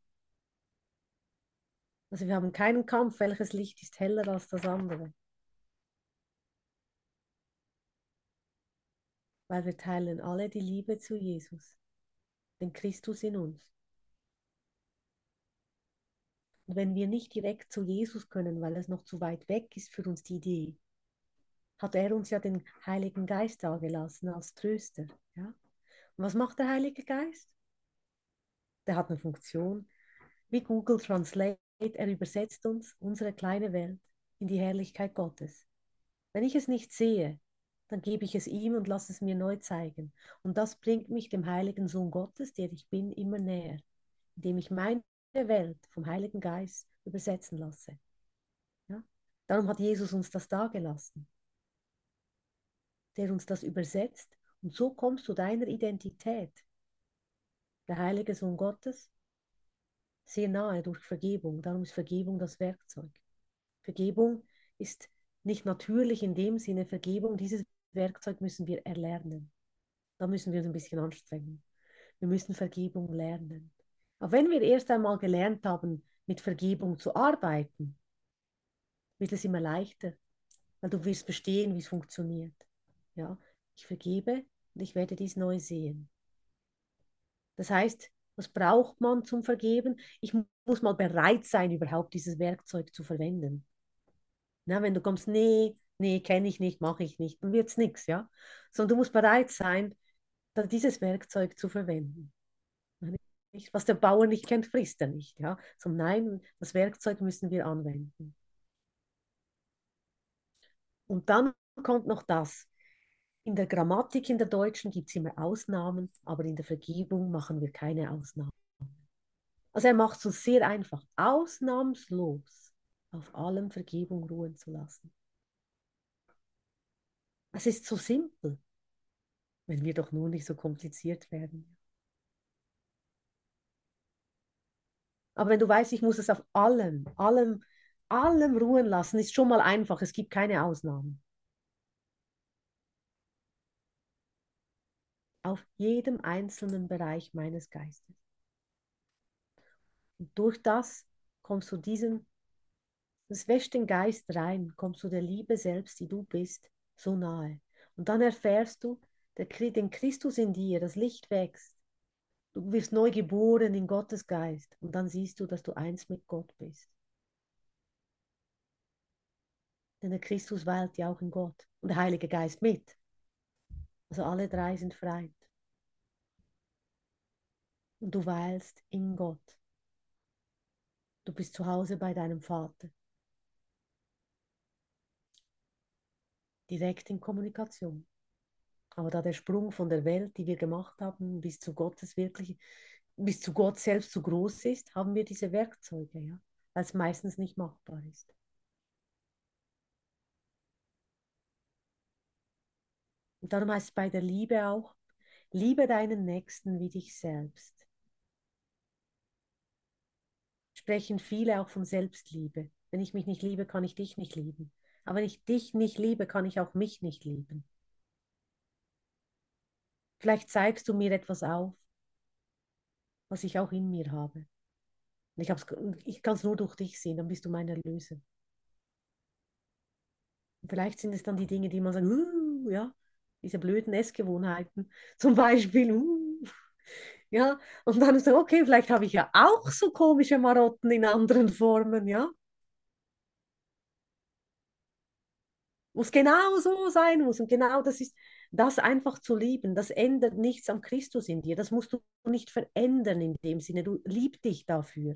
Also wir haben keinen Kampf, welches Licht ist heller als das andere. Weil wir teilen alle die Liebe zu Jesus, den Christus in uns. Und wenn wir nicht direkt zu Jesus können, weil es noch zu weit weg ist für uns die Idee, hat er uns ja den Heiligen Geist dagelassen als Tröster. Ja? Und was macht der Heilige Geist? Der hat eine Funktion wie Google Translate er übersetzt uns, unsere kleine Welt, in die Herrlichkeit Gottes. Wenn ich es nicht sehe, dann gebe ich es ihm und lasse es mir neu zeigen. Und das bringt mich dem heiligen Sohn Gottes, der ich bin, immer näher, indem ich meine Welt vom Heiligen Geist übersetzen lasse. Ja? Darum hat Jesus uns das dagelassen, der uns das übersetzt. Und so kommst du deiner Identität, der heilige Sohn Gottes, sehr nahe durch Vergebung. Darum ist Vergebung das Werkzeug. Vergebung ist nicht natürlich in dem Sinne Vergebung. Dieses Werkzeug müssen wir erlernen. Da müssen wir uns ein bisschen anstrengen. Wir müssen Vergebung lernen. Aber wenn wir erst einmal gelernt haben, mit Vergebung zu arbeiten, wird es immer leichter, weil du wirst verstehen, wie es funktioniert. Ja, ich vergebe und ich werde dies neu sehen. Das heißt, was braucht man zum Vergeben? Ich muss mal bereit sein, überhaupt dieses Werkzeug zu verwenden. Na, wenn du kommst, nee, nee, kenne ich nicht, mache ich nicht, dann wird es nichts, ja. Sondern du musst bereit sein, dieses Werkzeug zu verwenden. Was der Bauer nicht kennt, frisst er nicht, ja. Sondern nein, das Werkzeug müssen wir anwenden. Und dann kommt noch das. In der Grammatik in der Deutschen gibt es immer Ausnahmen, aber in der Vergebung machen wir keine Ausnahmen. Also er macht es uns sehr einfach, ausnahmslos auf allem Vergebung ruhen zu lassen. Es ist so simpel, wenn wir doch nur nicht so kompliziert werden. Aber wenn du weißt, ich muss es auf allem, allem allem ruhen lassen ist schon mal einfach. Es gibt keine Ausnahmen. Auf jedem einzelnen Bereich meines Geistes. Und durch das kommst du diesem, das wäscht den Geist rein, kommst du der Liebe selbst, die du bist, so nahe. Und dann erfährst du der, den Christus in dir, das Licht wächst. Du wirst neu geboren in Gottes Geist. Und dann siehst du, dass du eins mit Gott bist. Denn der Christus weilt ja auch in Gott und der Heilige Geist mit. Also alle drei sind frei. Und du weilst in Gott. Du bist zu Hause bei deinem Vater. Direkt in Kommunikation. Aber da der Sprung von der Welt, die wir gemacht haben, bis zu Gottes wirklich, bis zu Gott selbst zu groß ist, haben wir diese Werkzeuge, ja, weil es meistens nicht machbar ist. Und darum heißt es bei der Liebe auch, liebe deinen Nächsten wie dich selbst. Sprechen viele auch von Selbstliebe. Wenn ich mich nicht liebe, kann ich dich nicht lieben. Aber wenn ich dich nicht liebe, kann ich auch mich nicht lieben. Vielleicht zeigst du mir etwas auf, was ich auch in mir habe. Und ich, ich kann es nur durch dich sehen, dann bist du mein Erlöser. Vielleicht sind es dann die Dinge, die man sagt, uh, ja, diese blöden Essgewohnheiten, zum Beispiel. Uh, ja, und dann so, okay, vielleicht habe ich ja auch so komische Marotten in anderen Formen, ja. Muss genau so sein muss. Und genau das ist, das einfach zu lieben, das ändert nichts am Christus in dir. Das musst du nicht verändern in dem Sinne. Du lieb dich dafür.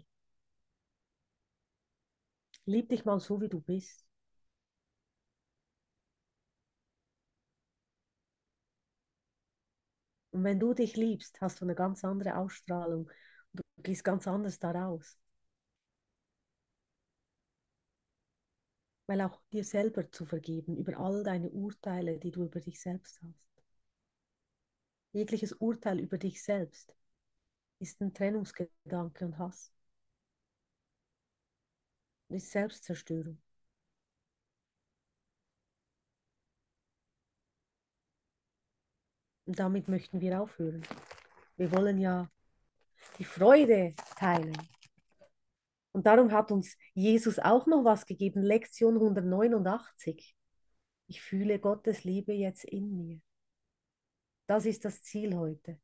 Lieb dich mal so, wie du bist. Und wenn du dich liebst, hast du eine ganz andere Ausstrahlung. Du gehst ganz anders daraus. Weil auch dir selber zu vergeben über all deine Urteile, die du über dich selbst hast. Jegliches Urteil über dich selbst ist ein Trennungsgedanke und Hass. Ist Selbstzerstörung. Damit möchten wir aufhören. Wir wollen ja die Freude teilen. Und darum hat uns Jesus auch noch was gegeben, Lektion 189. Ich fühle Gottes Liebe jetzt in mir. Das ist das Ziel heute,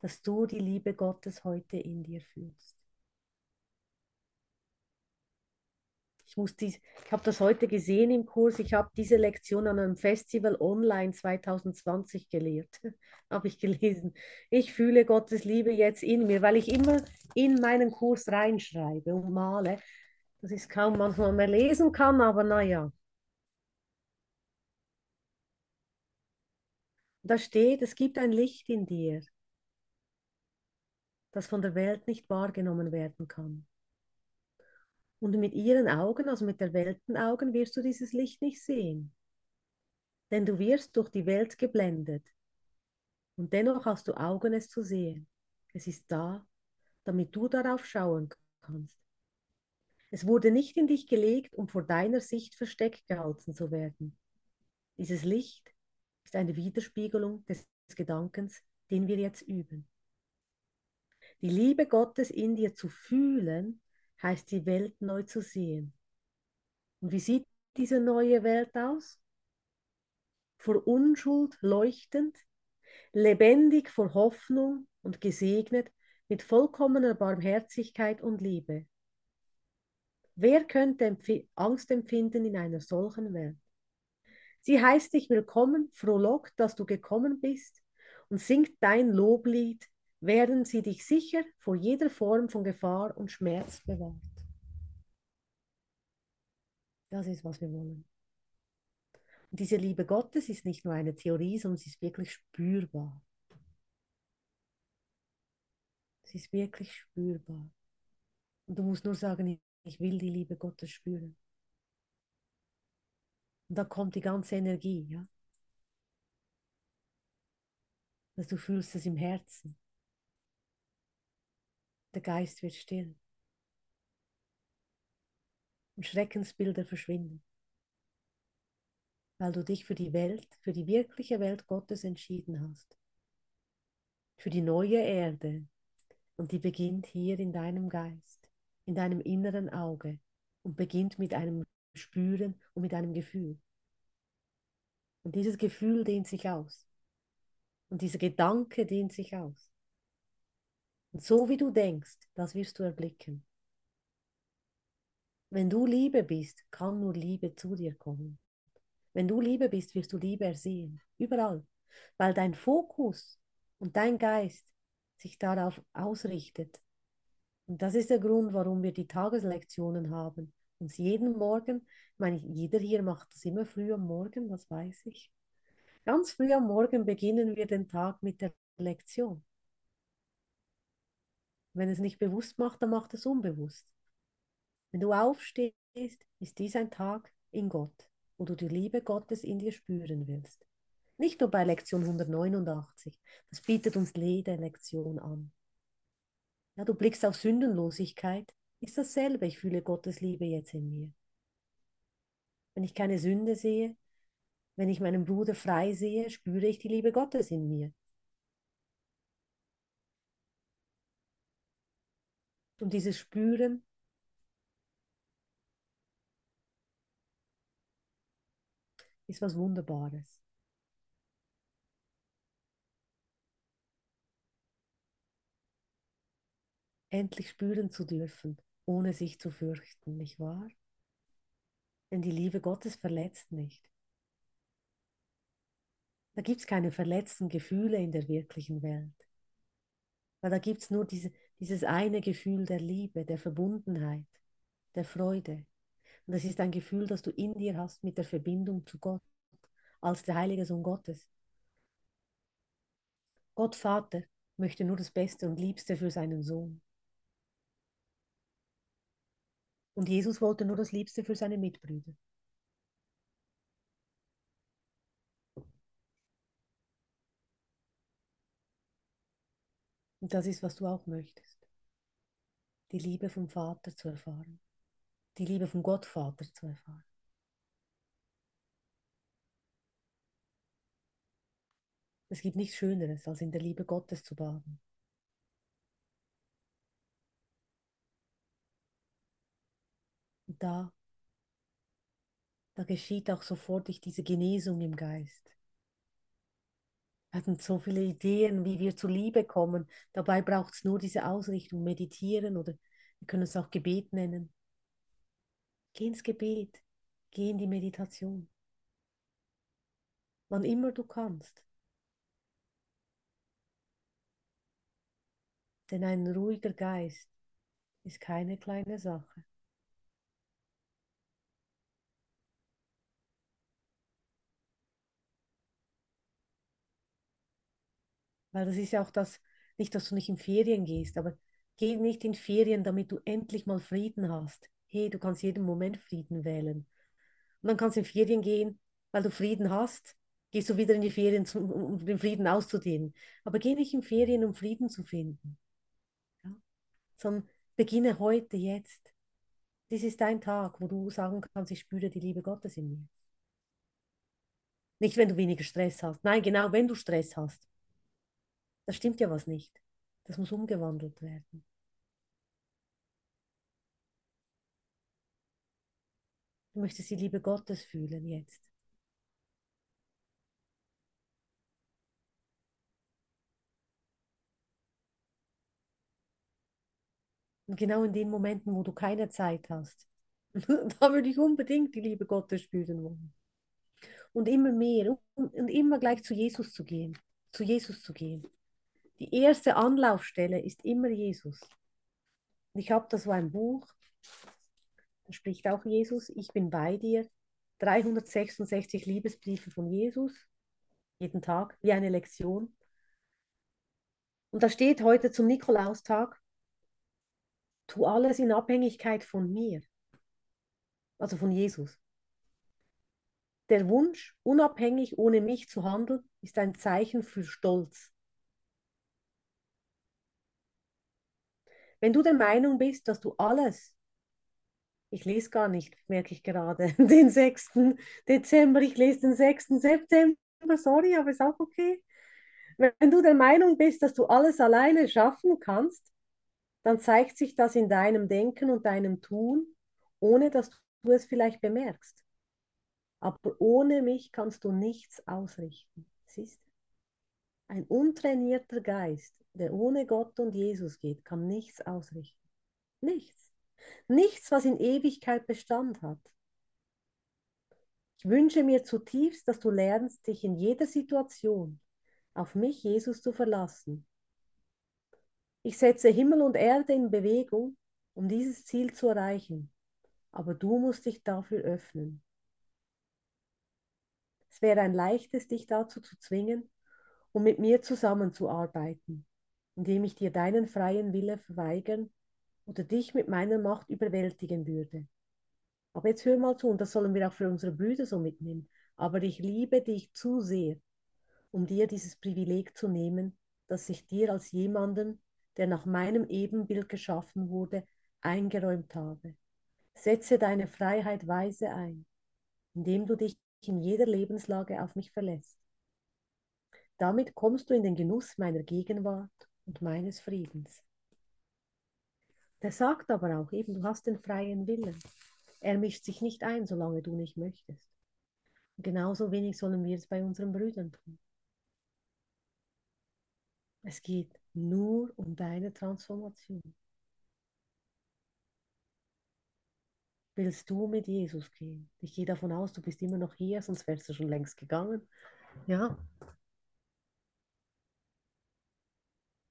dass du die Liebe Gottes heute in dir fühlst. Ich, muss dies, ich habe das heute gesehen im Kurs. Ich habe diese Lektion an einem Festival online 2020 gelehrt. habe ich gelesen. Ich fühle Gottes Liebe jetzt in mir, weil ich immer in meinen Kurs reinschreibe und male. Das ist kaum manchmal mehr lesen kann, aber naja. Da steht, es gibt ein Licht in dir, das von der Welt nicht wahrgenommen werden kann. Und mit ihren Augen, also mit der Weltenaugen, wirst du dieses Licht nicht sehen. Denn du wirst durch die Welt geblendet. Und dennoch hast du Augen, es zu sehen. Es ist da, damit du darauf schauen kannst. Es wurde nicht in dich gelegt, um vor deiner Sicht versteckt gehalten zu werden. Dieses Licht ist eine Widerspiegelung des Gedankens, den wir jetzt üben. Die Liebe Gottes in dir zu fühlen, heißt die Welt neu zu sehen. Und wie sieht diese neue Welt aus? Vor Unschuld leuchtend, lebendig vor Hoffnung und gesegnet mit vollkommener Barmherzigkeit und Liebe. Wer könnte Angst empfinden in einer solchen Welt? Sie heißt dich willkommen, frohlockt, dass du gekommen bist und singt dein Loblied werden sie dich sicher vor jeder Form von Gefahr und Schmerz bewahrt. Das ist, was wir wollen. Und diese Liebe Gottes ist nicht nur eine Theorie, sondern sie ist wirklich spürbar. Sie ist wirklich spürbar. Und du musst nur sagen, ich will die Liebe Gottes spüren. Und da kommt die ganze Energie, ja. Dass du fühlst es im Herzen. Der Geist wird still. und Schreckensbilder verschwinden. Weil du dich für die Welt, für die wirkliche Welt Gottes entschieden hast. Für die neue Erde. Und die beginnt hier in deinem Geist, in deinem inneren Auge und beginnt mit einem Spüren und mit einem Gefühl. Und dieses Gefühl dehnt sich aus. Und dieser Gedanke dehnt sich aus. Und so wie du denkst, das wirst du erblicken. Wenn du Liebe bist, kann nur Liebe zu dir kommen. Wenn du Liebe bist, wirst du Liebe ersehen. Überall. Weil dein Fokus und dein Geist sich darauf ausrichtet. Und das ist der Grund, warum wir die Tageslektionen haben. Uns jeden Morgen, ich meine, jeder hier macht das immer früh am Morgen, das weiß ich. Ganz früh am Morgen beginnen wir den Tag mit der Lektion. Wenn es nicht bewusst macht, dann macht es unbewusst. Wenn du aufstehst, ist dies ein Tag in Gott, wo du die Liebe Gottes in dir spüren willst. Nicht nur bei Lektion 189, das bietet uns jede Lektion an. Ja, du blickst auf Sündenlosigkeit, ist dasselbe, ich fühle Gottes Liebe jetzt in mir. Wenn ich keine Sünde sehe, wenn ich meinen Bruder frei sehe, spüre ich die Liebe Gottes in mir. Und dieses Spüren ist was Wunderbares. Endlich spüren zu dürfen, ohne sich zu fürchten, nicht wahr? Denn die Liebe Gottes verletzt nicht. Da gibt es keine verletzten Gefühle in der wirklichen Welt. Weil da gibt es nur diese, dieses eine Gefühl der Liebe, der Verbundenheit, der Freude. Und das ist ein Gefühl, das du in dir hast mit der Verbindung zu Gott, als der heilige Sohn Gottes. Gott Vater möchte nur das Beste und Liebste für seinen Sohn. Und Jesus wollte nur das Liebste für seine Mitbrüder. Und das ist, was du auch möchtest. Die Liebe vom Vater zu erfahren. Die Liebe vom Gottvater zu erfahren. Es gibt nichts Schöneres, als in der Liebe Gottes zu baden. Und da, da geschieht auch sofort diese Genesung im Geist. Wir hatten so viele Ideen, wie wir zur Liebe kommen. Dabei braucht es nur diese Ausrichtung, meditieren oder wir können es auch Gebet nennen. Geh ins Gebet, geh in die Meditation. Wann immer du kannst. Denn ein ruhiger Geist ist keine kleine Sache. Weil das ist ja auch das, nicht, dass du nicht in Ferien gehst, aber geh nicht in Ferien, damit du endlich mal Frieden hast. Hey, du kannst jeden Moment Frieden wählen. Und dann kannst du in Ferien gehen, weil du Frieden hast, gehst du wieder in die Ferien, um den Frieden auszudehnen. Aber geh nicht in Ferien, um Frieden zu finden. Ja? Sondern beginne heute, jetzt. Dies ist dein Tag, wo du sagen kannst, ich spüre die Liebe Gottes in mir. Nicht, wenn du weniger Stress hast. Nein, genau, wenn du Stress hast. Stimmt ja was nicht. Das muss umgewandelt werden. Du möchtest die Liebe Gottes fühlen jetzt. Und genau in den Momenten, wo du keine Zeit hast, da würde ich unbedingt die Liebe Gottes spüren wollen. Und immer mehr und immer gleich zu Jesus zu gehen, zu Jesus zu gehen. Die erste Anlaufstelle ist immer Jesus. ich habe da so ein Buch, da spricht auch Jesus, ich bin bei dir. 366 Liebesbriefe von Jesus, jeden Tag, wie eine Lektion. Und da steht heute zum Nikolaustag, tu alles in Abhängigkeit von mir, also von Jesus. Der Wunsch, unabhängig ohne mich zu handeln, ist ein Zeichen für Stolz. Wenn du der Meinung bist, dass du alles Ich lese gar nicht, merke ich gerade, den 6. Dezember. Ich lese den 6. September. Sorry, aber ist auch okay. Wenn du der Meinung bist, dass du alles alleine schaffen kannst, dann zeigt sich das in deinem Denken und deinem Tun, ohne dass du es vielleicht bemerkst. Aber ohne mich kannst du nichts ausrichten. Siehst du? Ein untrainierter Geist, der ohne Gott und Jesus geht, kann nichts ausrichten. Nichts. Nichts, was in Ewigkeit Bestand hat. Ich wünsche mir zutiefst, dass du lernst, dich in jeder Situation auf mich, Jesus, zu verlassen. Ich setze Himmel und Erde in Bewegung, um dieses Ziel zu erreichen, aber du musst dich dafür öffnen. Es wäre ein leichtes, dich dazu zu zwingen, um mit mir zusammenzuarbeiten, indem ich dir deinen freien Wille verweigern oder dich mit meiner Macht überwältigen würde. Aber jetzt hör mal zu, und das sollen wir auch für unsere Brüder so mitnehmen. Aber ich liebe dich zu sehr, um dir dieses Privileg zu nehmen, dass ich dir als jemanden, der nach meinem Ebenbild geschaffen wurde, eingeräumt habe. Setze deine Freiheit weise ein, indem du dich in jeder Lebenslage auf mich verlässt. Damit kommst du in den Genuss meiner Gegenwart und meines Friedens. Der sagt aber auch eben, du hast den freien Willen. Er mischt sich nicht ein, solange du nicht möchtest. Und genauso wenig sollen wir es bei unseren Brüdern tun. Es geht nur um deine Transformation. Willst du mit Jesus gehen? Ich gehe davon aus, du bist immer noch hier, sonst wärst du schon längst gegangen. Ja.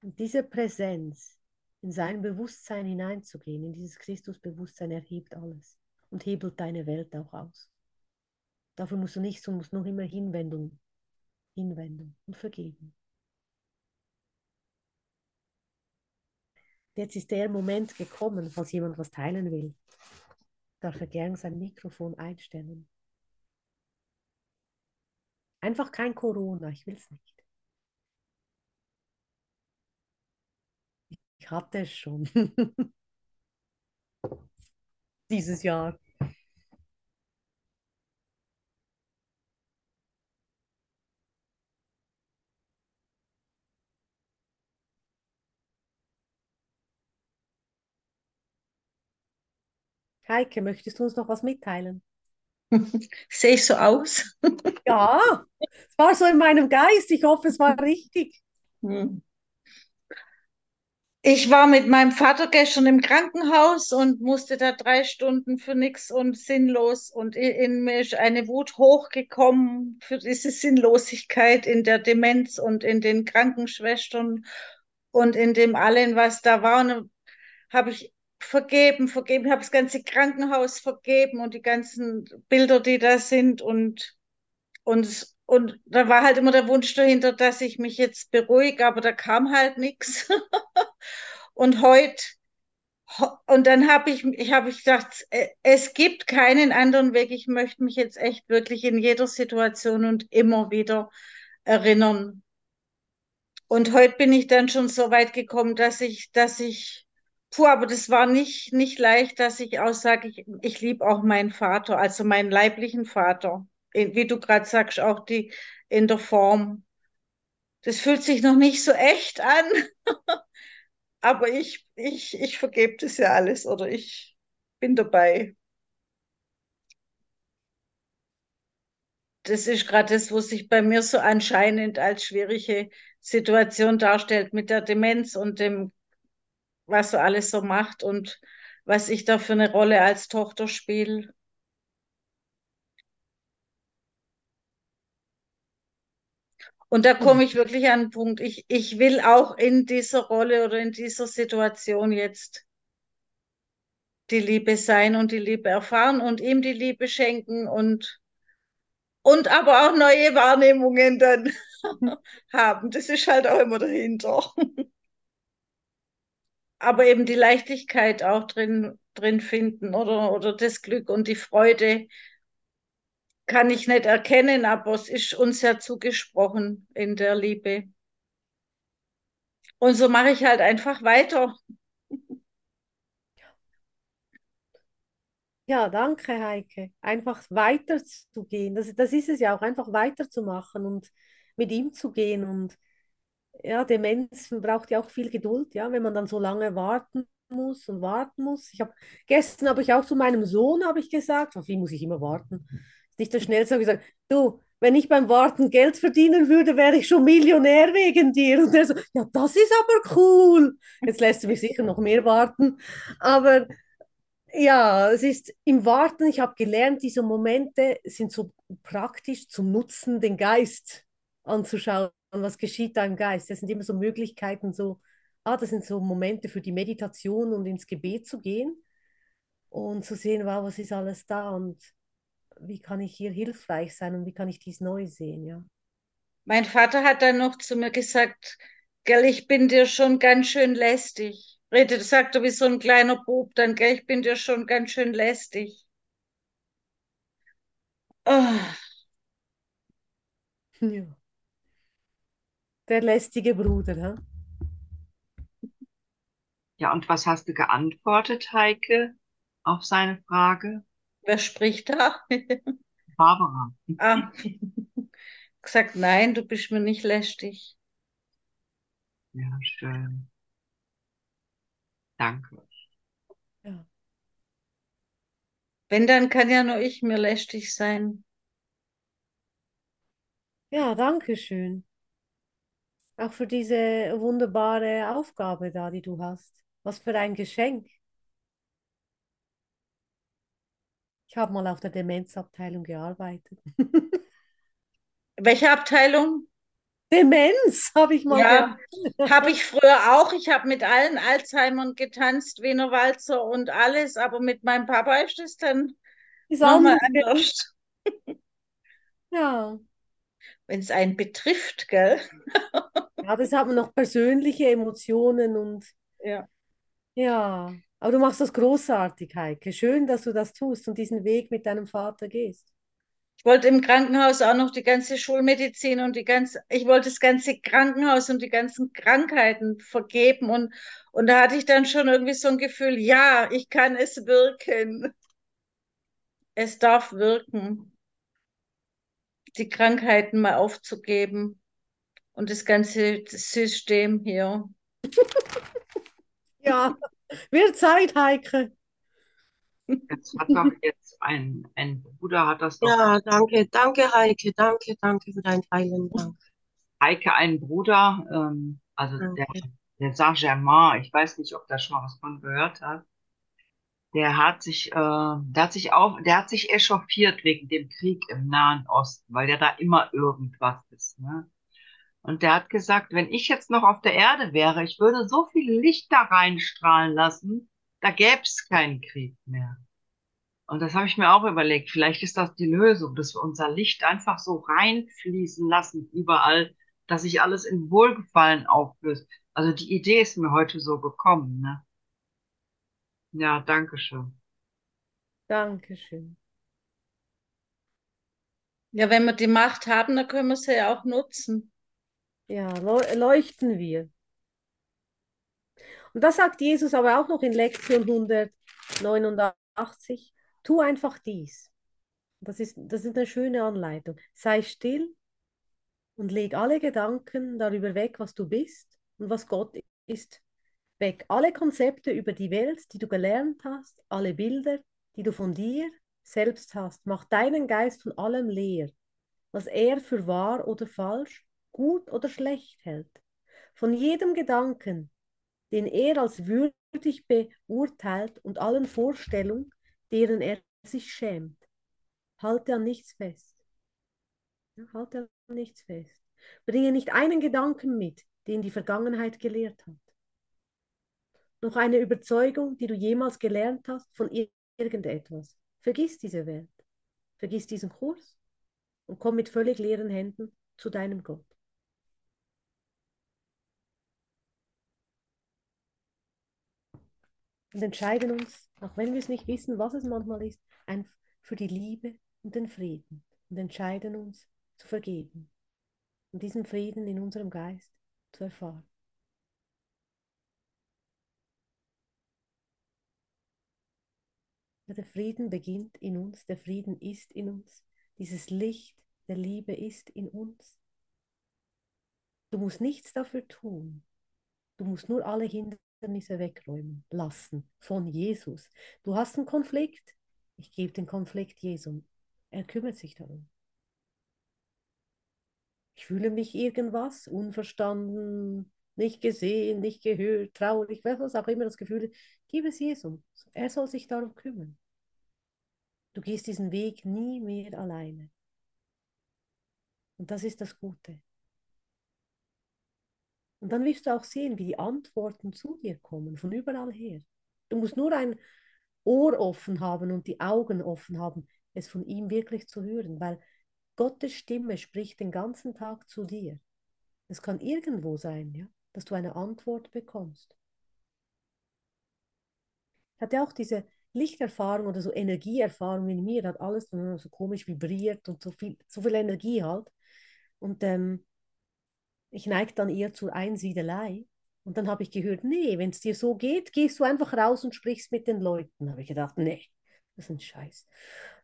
Und diese Präsenz, in sein Bewusstsein hineinzugehen, in dieses Christusbewusstsein, erhebt alles und hebelt deine Welt auch aus. Dafür musst du nichts und musst noch immer Hinwendung, Hinwendung und vergeben. Jetzt ist der Moment gekommen, falls jemand was teilen will, darf er gern sein Mikrofon einstellen. Einfach kein Corona, ich will es nicht. Ich hatte es schon. Dieses Jahr. Heike, möchtest du uns noch was mitteilen? Sehe ich so aus? Ja, es war so in meinem Geist. Ich hoffe, es war richtig. Hm. Ich war mit meinem Vater gestern im Krankenhaus und musste da drei Stunden für nichts und sinnlos. Und in mir ist eine Wut hochgekommen für diese Sinnlosigkeit in der Demenz und in den Krankenschwestern und in dem allen, was da war. Und habe ich vergeben, vergeben, habe das ganze Krankenhaus vergeben und die ganzen Bilder, die da sind und und und da war halt immer der Wunsch dahinter, dass ich mich jetzt beruhige, aber da kam halt nichts. und heute und dann habe ich, ich habe ich gedacht, äh, es gibt keinen anderen Weg. Ich möchte mich jetzt echt wirklich in jeder Situation und immer wieder erinnern. Und heute bin ich dann schon so weit gekommen, dass ich, dass ich Puh, aber das war nicht, nicht leicht, dass ich auch sage, ich, ich liebe auch meinen Vater, also meinen leiblichen Vater. Wie du gerade sagst, auch die in der Form. Das fühlt sich noch nicht so echt an, aber ich, ich, ich vergebe das ja alles oder ich bin dabei. Das ist gerade das, wo sich bei mir so anscheinend als schwierige Situation darstellt mit der Demenz und dem was er alles so macht und was ich da für eine Rolle als Tochter spiele. Und da komme ich wirklich an den Punkt. Ich, ich will auch in dieser Rolle oder in dieser Situation jetzt die Liebe sein und die Liebe erfahren und ihm die Liebe schenken und, und aber auch neue Wahrnehmungen dann haben. Das ist halt auch immer dahinter aber eben die Leichtigkeit auch drin, drin finden oder, oder das Glück und die Freude kann ich nicht erkennen, aber es ist uns ja zugesprochen in der Liebe. Und so mache ich halt einfach weiter. Ja, danke, Heike. Einfach weiterzugehen. Das, das ist es ja auch, einfach weiterzumachen und mit ihm zu gehen. Und ja, Demenz braucht ja auch viel Geduld, ja, wenn man dann so lange warten muss und warten muss. Ich habe gestern habe ich auch zu meinem Sohn habe ich gesagt, auf ihn muss ich immer warten. Nicht schnellste, habe ich gesagt, du, wenn ich beim Warten Geld verdienen würde, wäre ich schon Millionär wegen dir. Und er so, ja, das ist aber cool. Jetzt lässt du mich sicher noch mehr warten. Aber ja, es ist im Warten, ich habe gelernt, diese Momente sind so praktisch zum Nutzen, den Geist anzuschauen. Was geschieht da im Geist? Das sind immer so Möglichkeiten, so, ah, das sind so Momente für die Meditation und ins Gebet zu gehen und zu sehen, wow, was ist alles da und wie kann ich hier hilfreich sein und wie kann ich dies neu sehen, ja. Mein Vater hat dann noch zu mir gesagt, gell, ich bin dir schon ganz schön lästig. Redet, sagt er wie so ein kleiner Bub, dann, gell, ich bin dir schon ganz schön lästig. Oh. Ja. Der lästige Bruder, ha? Ja, und was hast du geantwortet, Heike, auf seine Frage? Wer spricht da? Barbara. ah. gesagt, nein, du bist mir nicht lästig. Ja, schön. Danke. Ja. Wenn, dann kann ja nur ich mir lästig sein. Ja, danke schön. Auch für diese wunderbare Aufgabe da, die du hast. Was für ein Geschenk. Ich habe mal auf der Demenzabteilung gearbeitet. Welche Abteilung? Demenz habe ich mal Ja, habe ich früher auch. Ich habe mit allen Alzheimern getanzt, Wiener Walzer und alles, aber mit meinem Papa ist es dann Ist nochmal anders, gell? anders. Ja. Wenn es einen betrifft, gell? Ja, das hat man noch persönliche Emotionen und Ja. ja. Aber du machst das großartig, Heike. Schön, dass du das tust und diesen Weg mit deinem Vater gehst. Ich wollte im Krankenhaus auch noch die ganze Schulmedizin und die ganze, ich wollte das ganze Krankenhaus und die ganzen Krankheiten vergeben und, und da hatte ich dann schon irgendwie so ein Gefühl, ja, ich kann es wirken. Es darf wirken, die Krankheiten mal aufzugeben und das ganze System hier. Ja, wird Zeit, Heike. Jetzt hat doch jetzt ein, ein Bruder, hat das doch Ja, danke, danke, Heike, danke, danke für dein Teilen. Danke. Heike einen Bruder, ähm, also der, Danke. der Saint-Germain, ich weiß nicht, ob da schon mal was von gehört hat. Der hat sich, äh, der hat sich auch, der hat sich echauffiert wegen dem Krieg im Nahen Osten, weil ja da immer irgendwas ist, ne? Und der hat gesagt, wenn ich jetzt noch auf der Erde wäre, ich würde so viel Licht da reinstrahlen lassen, da gäbe es keinen Krieg mehr. Und das habe ich mir auch überlegt. Vielleicht ist das die Lösung, dass wir unser Licht einfach so reinfließen lassen überall, dass sich alles in Wohlgefallen auflöst. Also die Idee ist mir heute so gekommen, ne? Ja, danke schön. Dankeschön. Ja, wenn wir die Macht haben, dann können wir sie ja auch nutzen. Ja, leu- leuchten wir. Und das sagt Jesus aber auch noch in Lektion 189. Tu einfach dies. Das ist, das ist eine schöne Anleitung. Sei still und leg alle Gedanken darüber weg, was du bist und was Gott ist, weg. Alle Konzepte über die Welt, die du gelernt hast, alle Bilder, die du von dir selbst hast. Mach deinen Geist von allem leer, was er für wahr oder falsch, gut oder schlecht hält. Von jedem Gedanken, den er als würdig beurteilt und allen Vorstellungen, deren er sich schämt. Halte an nichts fest. Halte an nichts fest. Bringe nicht einen Gedanken mit, den die Vergangenheit gelehrt hat. Noch eine Überzeugung, die du jemals gelernt hast von ir- irgendetwas. Vergiss diese Welt. Vergiss diesen Kurs und komm mit völlig leeren Händen zu deinem Gott. Und entscheiden uns, auch wenn wir es nicht wissen, was es manchmal ist, ein, für die Liebe und den Frieden. Und entscheiden uns zu vergeben und diesen Frieden in unserem Geist zu erfahren. Der Frieden beginnt in uns, der Frieden ist in uns. Dieses Licht der Liebe ist in uns. Du musst nichts dafür tun. Du musst nur alle Hindernisse wegräumen lassen von Jesus. Du hast einen Konflikt. Ich gebe den Konflikt Jesum. Er kümmert sich darum. Ich fühle mich irgendwas, unverstanden, nicht gesehen, nicht gehört, traurig, was auch immer das Gefühl ist. Gib es Jesum. Er soll sich darum kümmern. Du gehst diesen Weg nie mehr alleine. Und das ist das Gute. Und dann wirst du auch sehen, wie die Antworten zu dir kommen, von überall her. Du musst nur ein Ohr offen haben und die Augen offen haben, es von ihm wirklich zu hören, weil Gottes Stimme spricht den ganzen Tag zu dir. Es kann irgendwo sein, ja, dass du eine Antwort bekommst. Ich hatte auch diese Lichterfahrung oder so Energieerfahrung in mir, hat alles so komisch vibriert und so viel, so viel Energie halt. Und ähm, ich neige dann eher zur Einsiedelei. Und dann habe ich gehört, nee, wenn es dir so geht, gehst du einfach raus und sprichst mit den Leuten. Habe ich gedacht, nee, das ist ein Scheiß.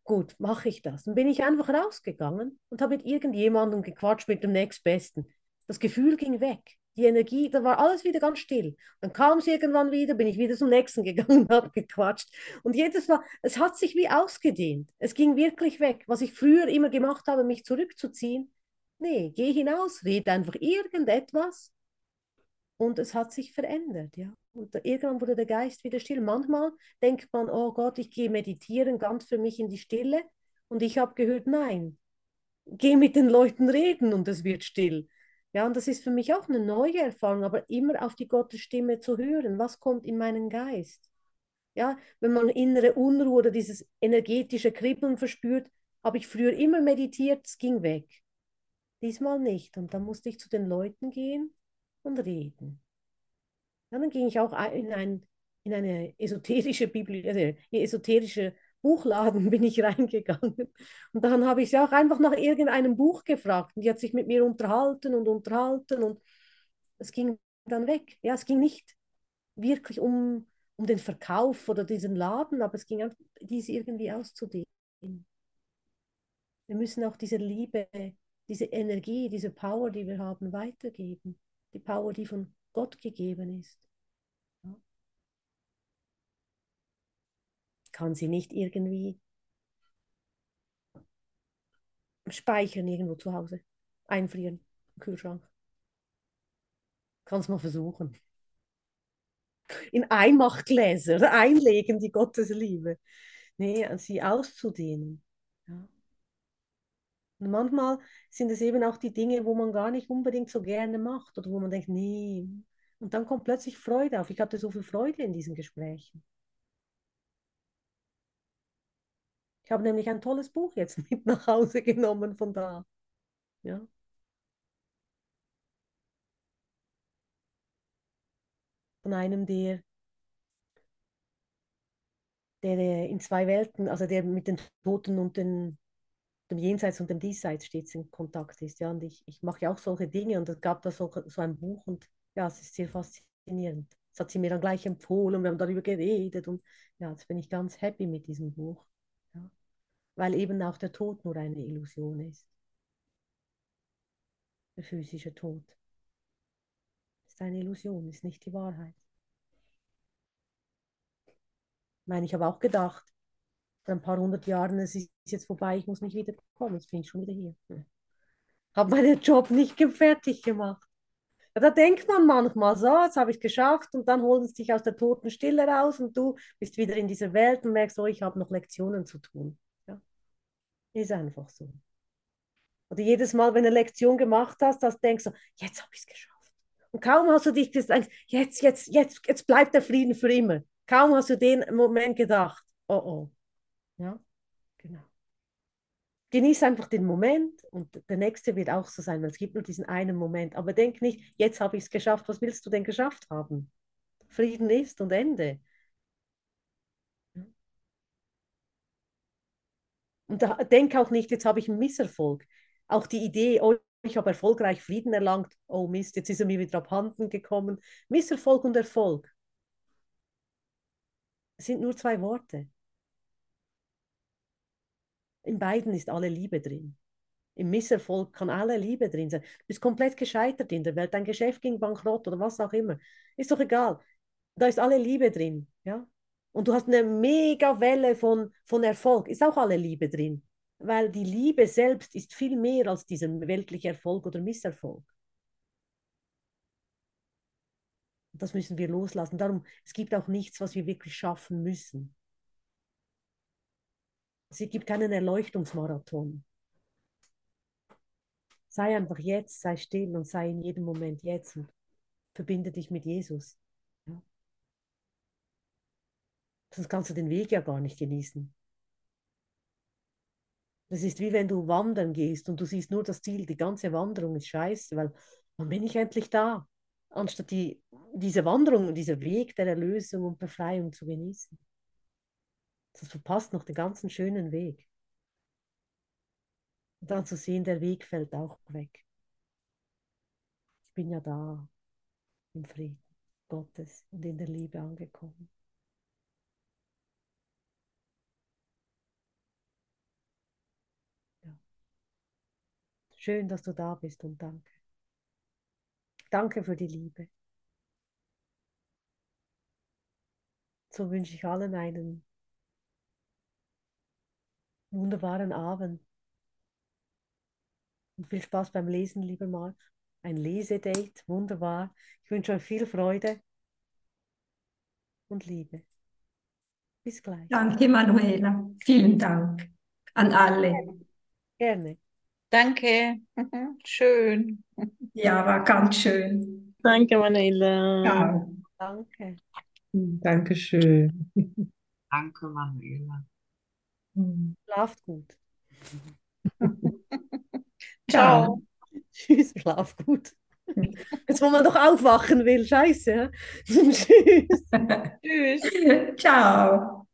Gut, mache ich das. Dann bin ich einfach rausgegangen und habe mit irgendjemandem gequatscht, mit dem Nächstbesten. Das Gefühl ging weg. Die Energie, da war alles wieder ganz still. Dann kam es irgendwann wieder, bin ich wieder zum nächsten gegangen und habe gequatscht. Und jedes Mal, es hat sich wie ausgedehnt. Es ging wirklich weg. Was ich früher immer gemacht habe, mich zurückzuziehen, Nee, geh hinaus, red einfach irgendetwas und es hat sich verändert, ja. Und irgendwann wurde der Geist wieder still. Manchmal denkt man, oh Gott, ich gehe meditieren ganz für mich in die Stille und ich habe gehört, nein, geh mit den Leuten reden und es wird still. Ja, und das ist für mich auch eine neue Erfahrung, aber immer auf die Gottesstimme zu hören. Was kommt in meinen Geist? Ja, wenn man innere Unruhe oder dieses energetische Kribbeln verspürt, habe ich früher immer meditiert, es ging weg. Diesmal nicht. Und dann musste ich zu den Leuten gehen und reden. Ja, dann ging ich auch in, ein, in eine esoterische Bibli also esoterische Buchladen bin ich reingegangen. Und dann habe ich sie auch einfach nach irgendeinem Buch gefragt. Und die hat sich mit mir unterhalten und unterhalten und es ging dann weg. Ja, es ging nicht wirklich um, um den Verkauf oder diesen Laden, aber es ging einfach, diese irgendwie auszudehnen. Wir müssen auch diese Liebe diese Energie, diese Power, die wir haben, weitergeben. Die Power, die von Gott gegeben ist. Ja. Kann sie nicht irgendwie speichern irgendwo zu Hause, einfrieren im Kühlschrank. Kann es mal versuchen. In Einmachgläser einlegen, die Gottesliebe. Nee, sie auszudehnen. Und manchmal sind es eben auch die Dinge, wo man gar nicht unbedingt so gerne macht oder wo man denkt, nee. Und dann kommt plötzlich Freude auf. Ich hatte so viel Freude in diesen Gesprächen. Ich habe nämlich ein tolles Buch jetzt mit nach Hause genommen von da. Ja. Von einem, der, der in zwei Welten, also der mit den Toten und den dem Jenseits und dem Diesseits stets in Kontakt ist. Ja, und ich, ich mache ja auch solche Dinge und es gab da so, so ein Buch und ja, es ist sehr faszinierend. Das hat sie mir dann gleich empfohlen wir haben darüber geredet und ja, jetzt bin ich ganz happy mit diesem Buch. Ja. Weil eben auch der Tod nur eine Illusion ist. Der physische Tod ist eine Illusion, ist nicht die Wahrheit. Ich meine, ich habe auch gedacht, vor ein paar hundert Jahren, es ist jetzt vorbei, ich muss nicht wieder kommen, jetzt bin ich schon wieder hier. Habe meinen Job nicht fertig gemacht. Ja, da denkt man manchmal so, jetzt habe ich es geschafft und dann holen sie dich aus der toten Stille raus und du bist wieder in dieser Welt und merkst, oh, ich habe noch Lektionen zu tun. Ja? Ist einfach so. Oder jedes Mal, wenn du eine Lektion gemacht hast, das denkst du, jetzt habe ich es geschafft. Und kaum hast du dich gesagt, jetzt, jetzt, jetzt, jetzt bleibt der Frieden für immer. Kaum hast du den Moment gedacht, oh oh, ja, genau. Genieß einfach den Moment und der nächste wird auch so sein, weil es gibt nur diesen einen Moment. Aber denk nicht, jetzt habe ich es geschafft, was willst du denn geschafft haben? Frieden ist und Ende. Und da, denk auch nicht, jetzt habe ich einen Misserfolg. Auch die Idee, oh, ich habe erfolgreich Frieden erlangt, oh Mist, jetzt ist er mir wieder abhanden gekommen. Misserfolg und Erfolg sind nur zwei Worte. In beiden ist alle Liebe drin. Im Misserfolg kann alle Liebe drin sein. Du bist komplett gescheitert in der Welt, dein Geschäft ging bankrott oder was auch immer. Ist doch egal. Da ist alle Liebe drin. Ja? Und du hast eine mega Welle von, von Erfolg. Ist auch alle Liebe drin. Weil die Liebe selbst ist viel mehr als dieser weltliche Erfolg oder Misserfolg. Das müssen wir loslassen. Darum, es gibt auch nichts, was wir wirklich schaffen müssen. Es gibt keinen Erleuchtungsmarathon. Sei einfach jetzt, sei still und sei in jedem Moment jetzt und verbinde dich mit Jesus. Ja. Sonst kannst du den Weg ja gar nicht genießen. Das ist wie wenn du wandern gehst und du siehst nur das Ziel, die ganze Wanderung ist scheiße, weil wann bin ich endlich da? Anstatt die, diese Wanderung und dieser Weg der Erlösung und Befreiung zu genießen. Das verpasst noch den ganzen schönen Weg. Und dann zu sehen, der Weg fällt auch weg. Ich bin ja da, im Frieden Gottes und in der Liebe angekommen. Ja. Schön, dass du da bist und danke. Danke für die Liebe. So wünsche ich allen einen wunderbaren Abend. Und viel Spaß beim Lesen, lieber Marc. Ein Lesedate, wunderbar. Ich wünsche euch viel Freude und Liebe. Bis gleich. Danke, Manuela. Vielen Dank an alle. Gerne. Danke. Schön. Ja, war ganz schön. Danke, Manuela. Ja. Danke. Dankeschön. Danke, Manuela. Schlaft gut. Ciao. Tschüss, schlaf gut. Jetzt, wo man doch aufwachen will, scheiße. Tschüss. Tschüss. Ciao.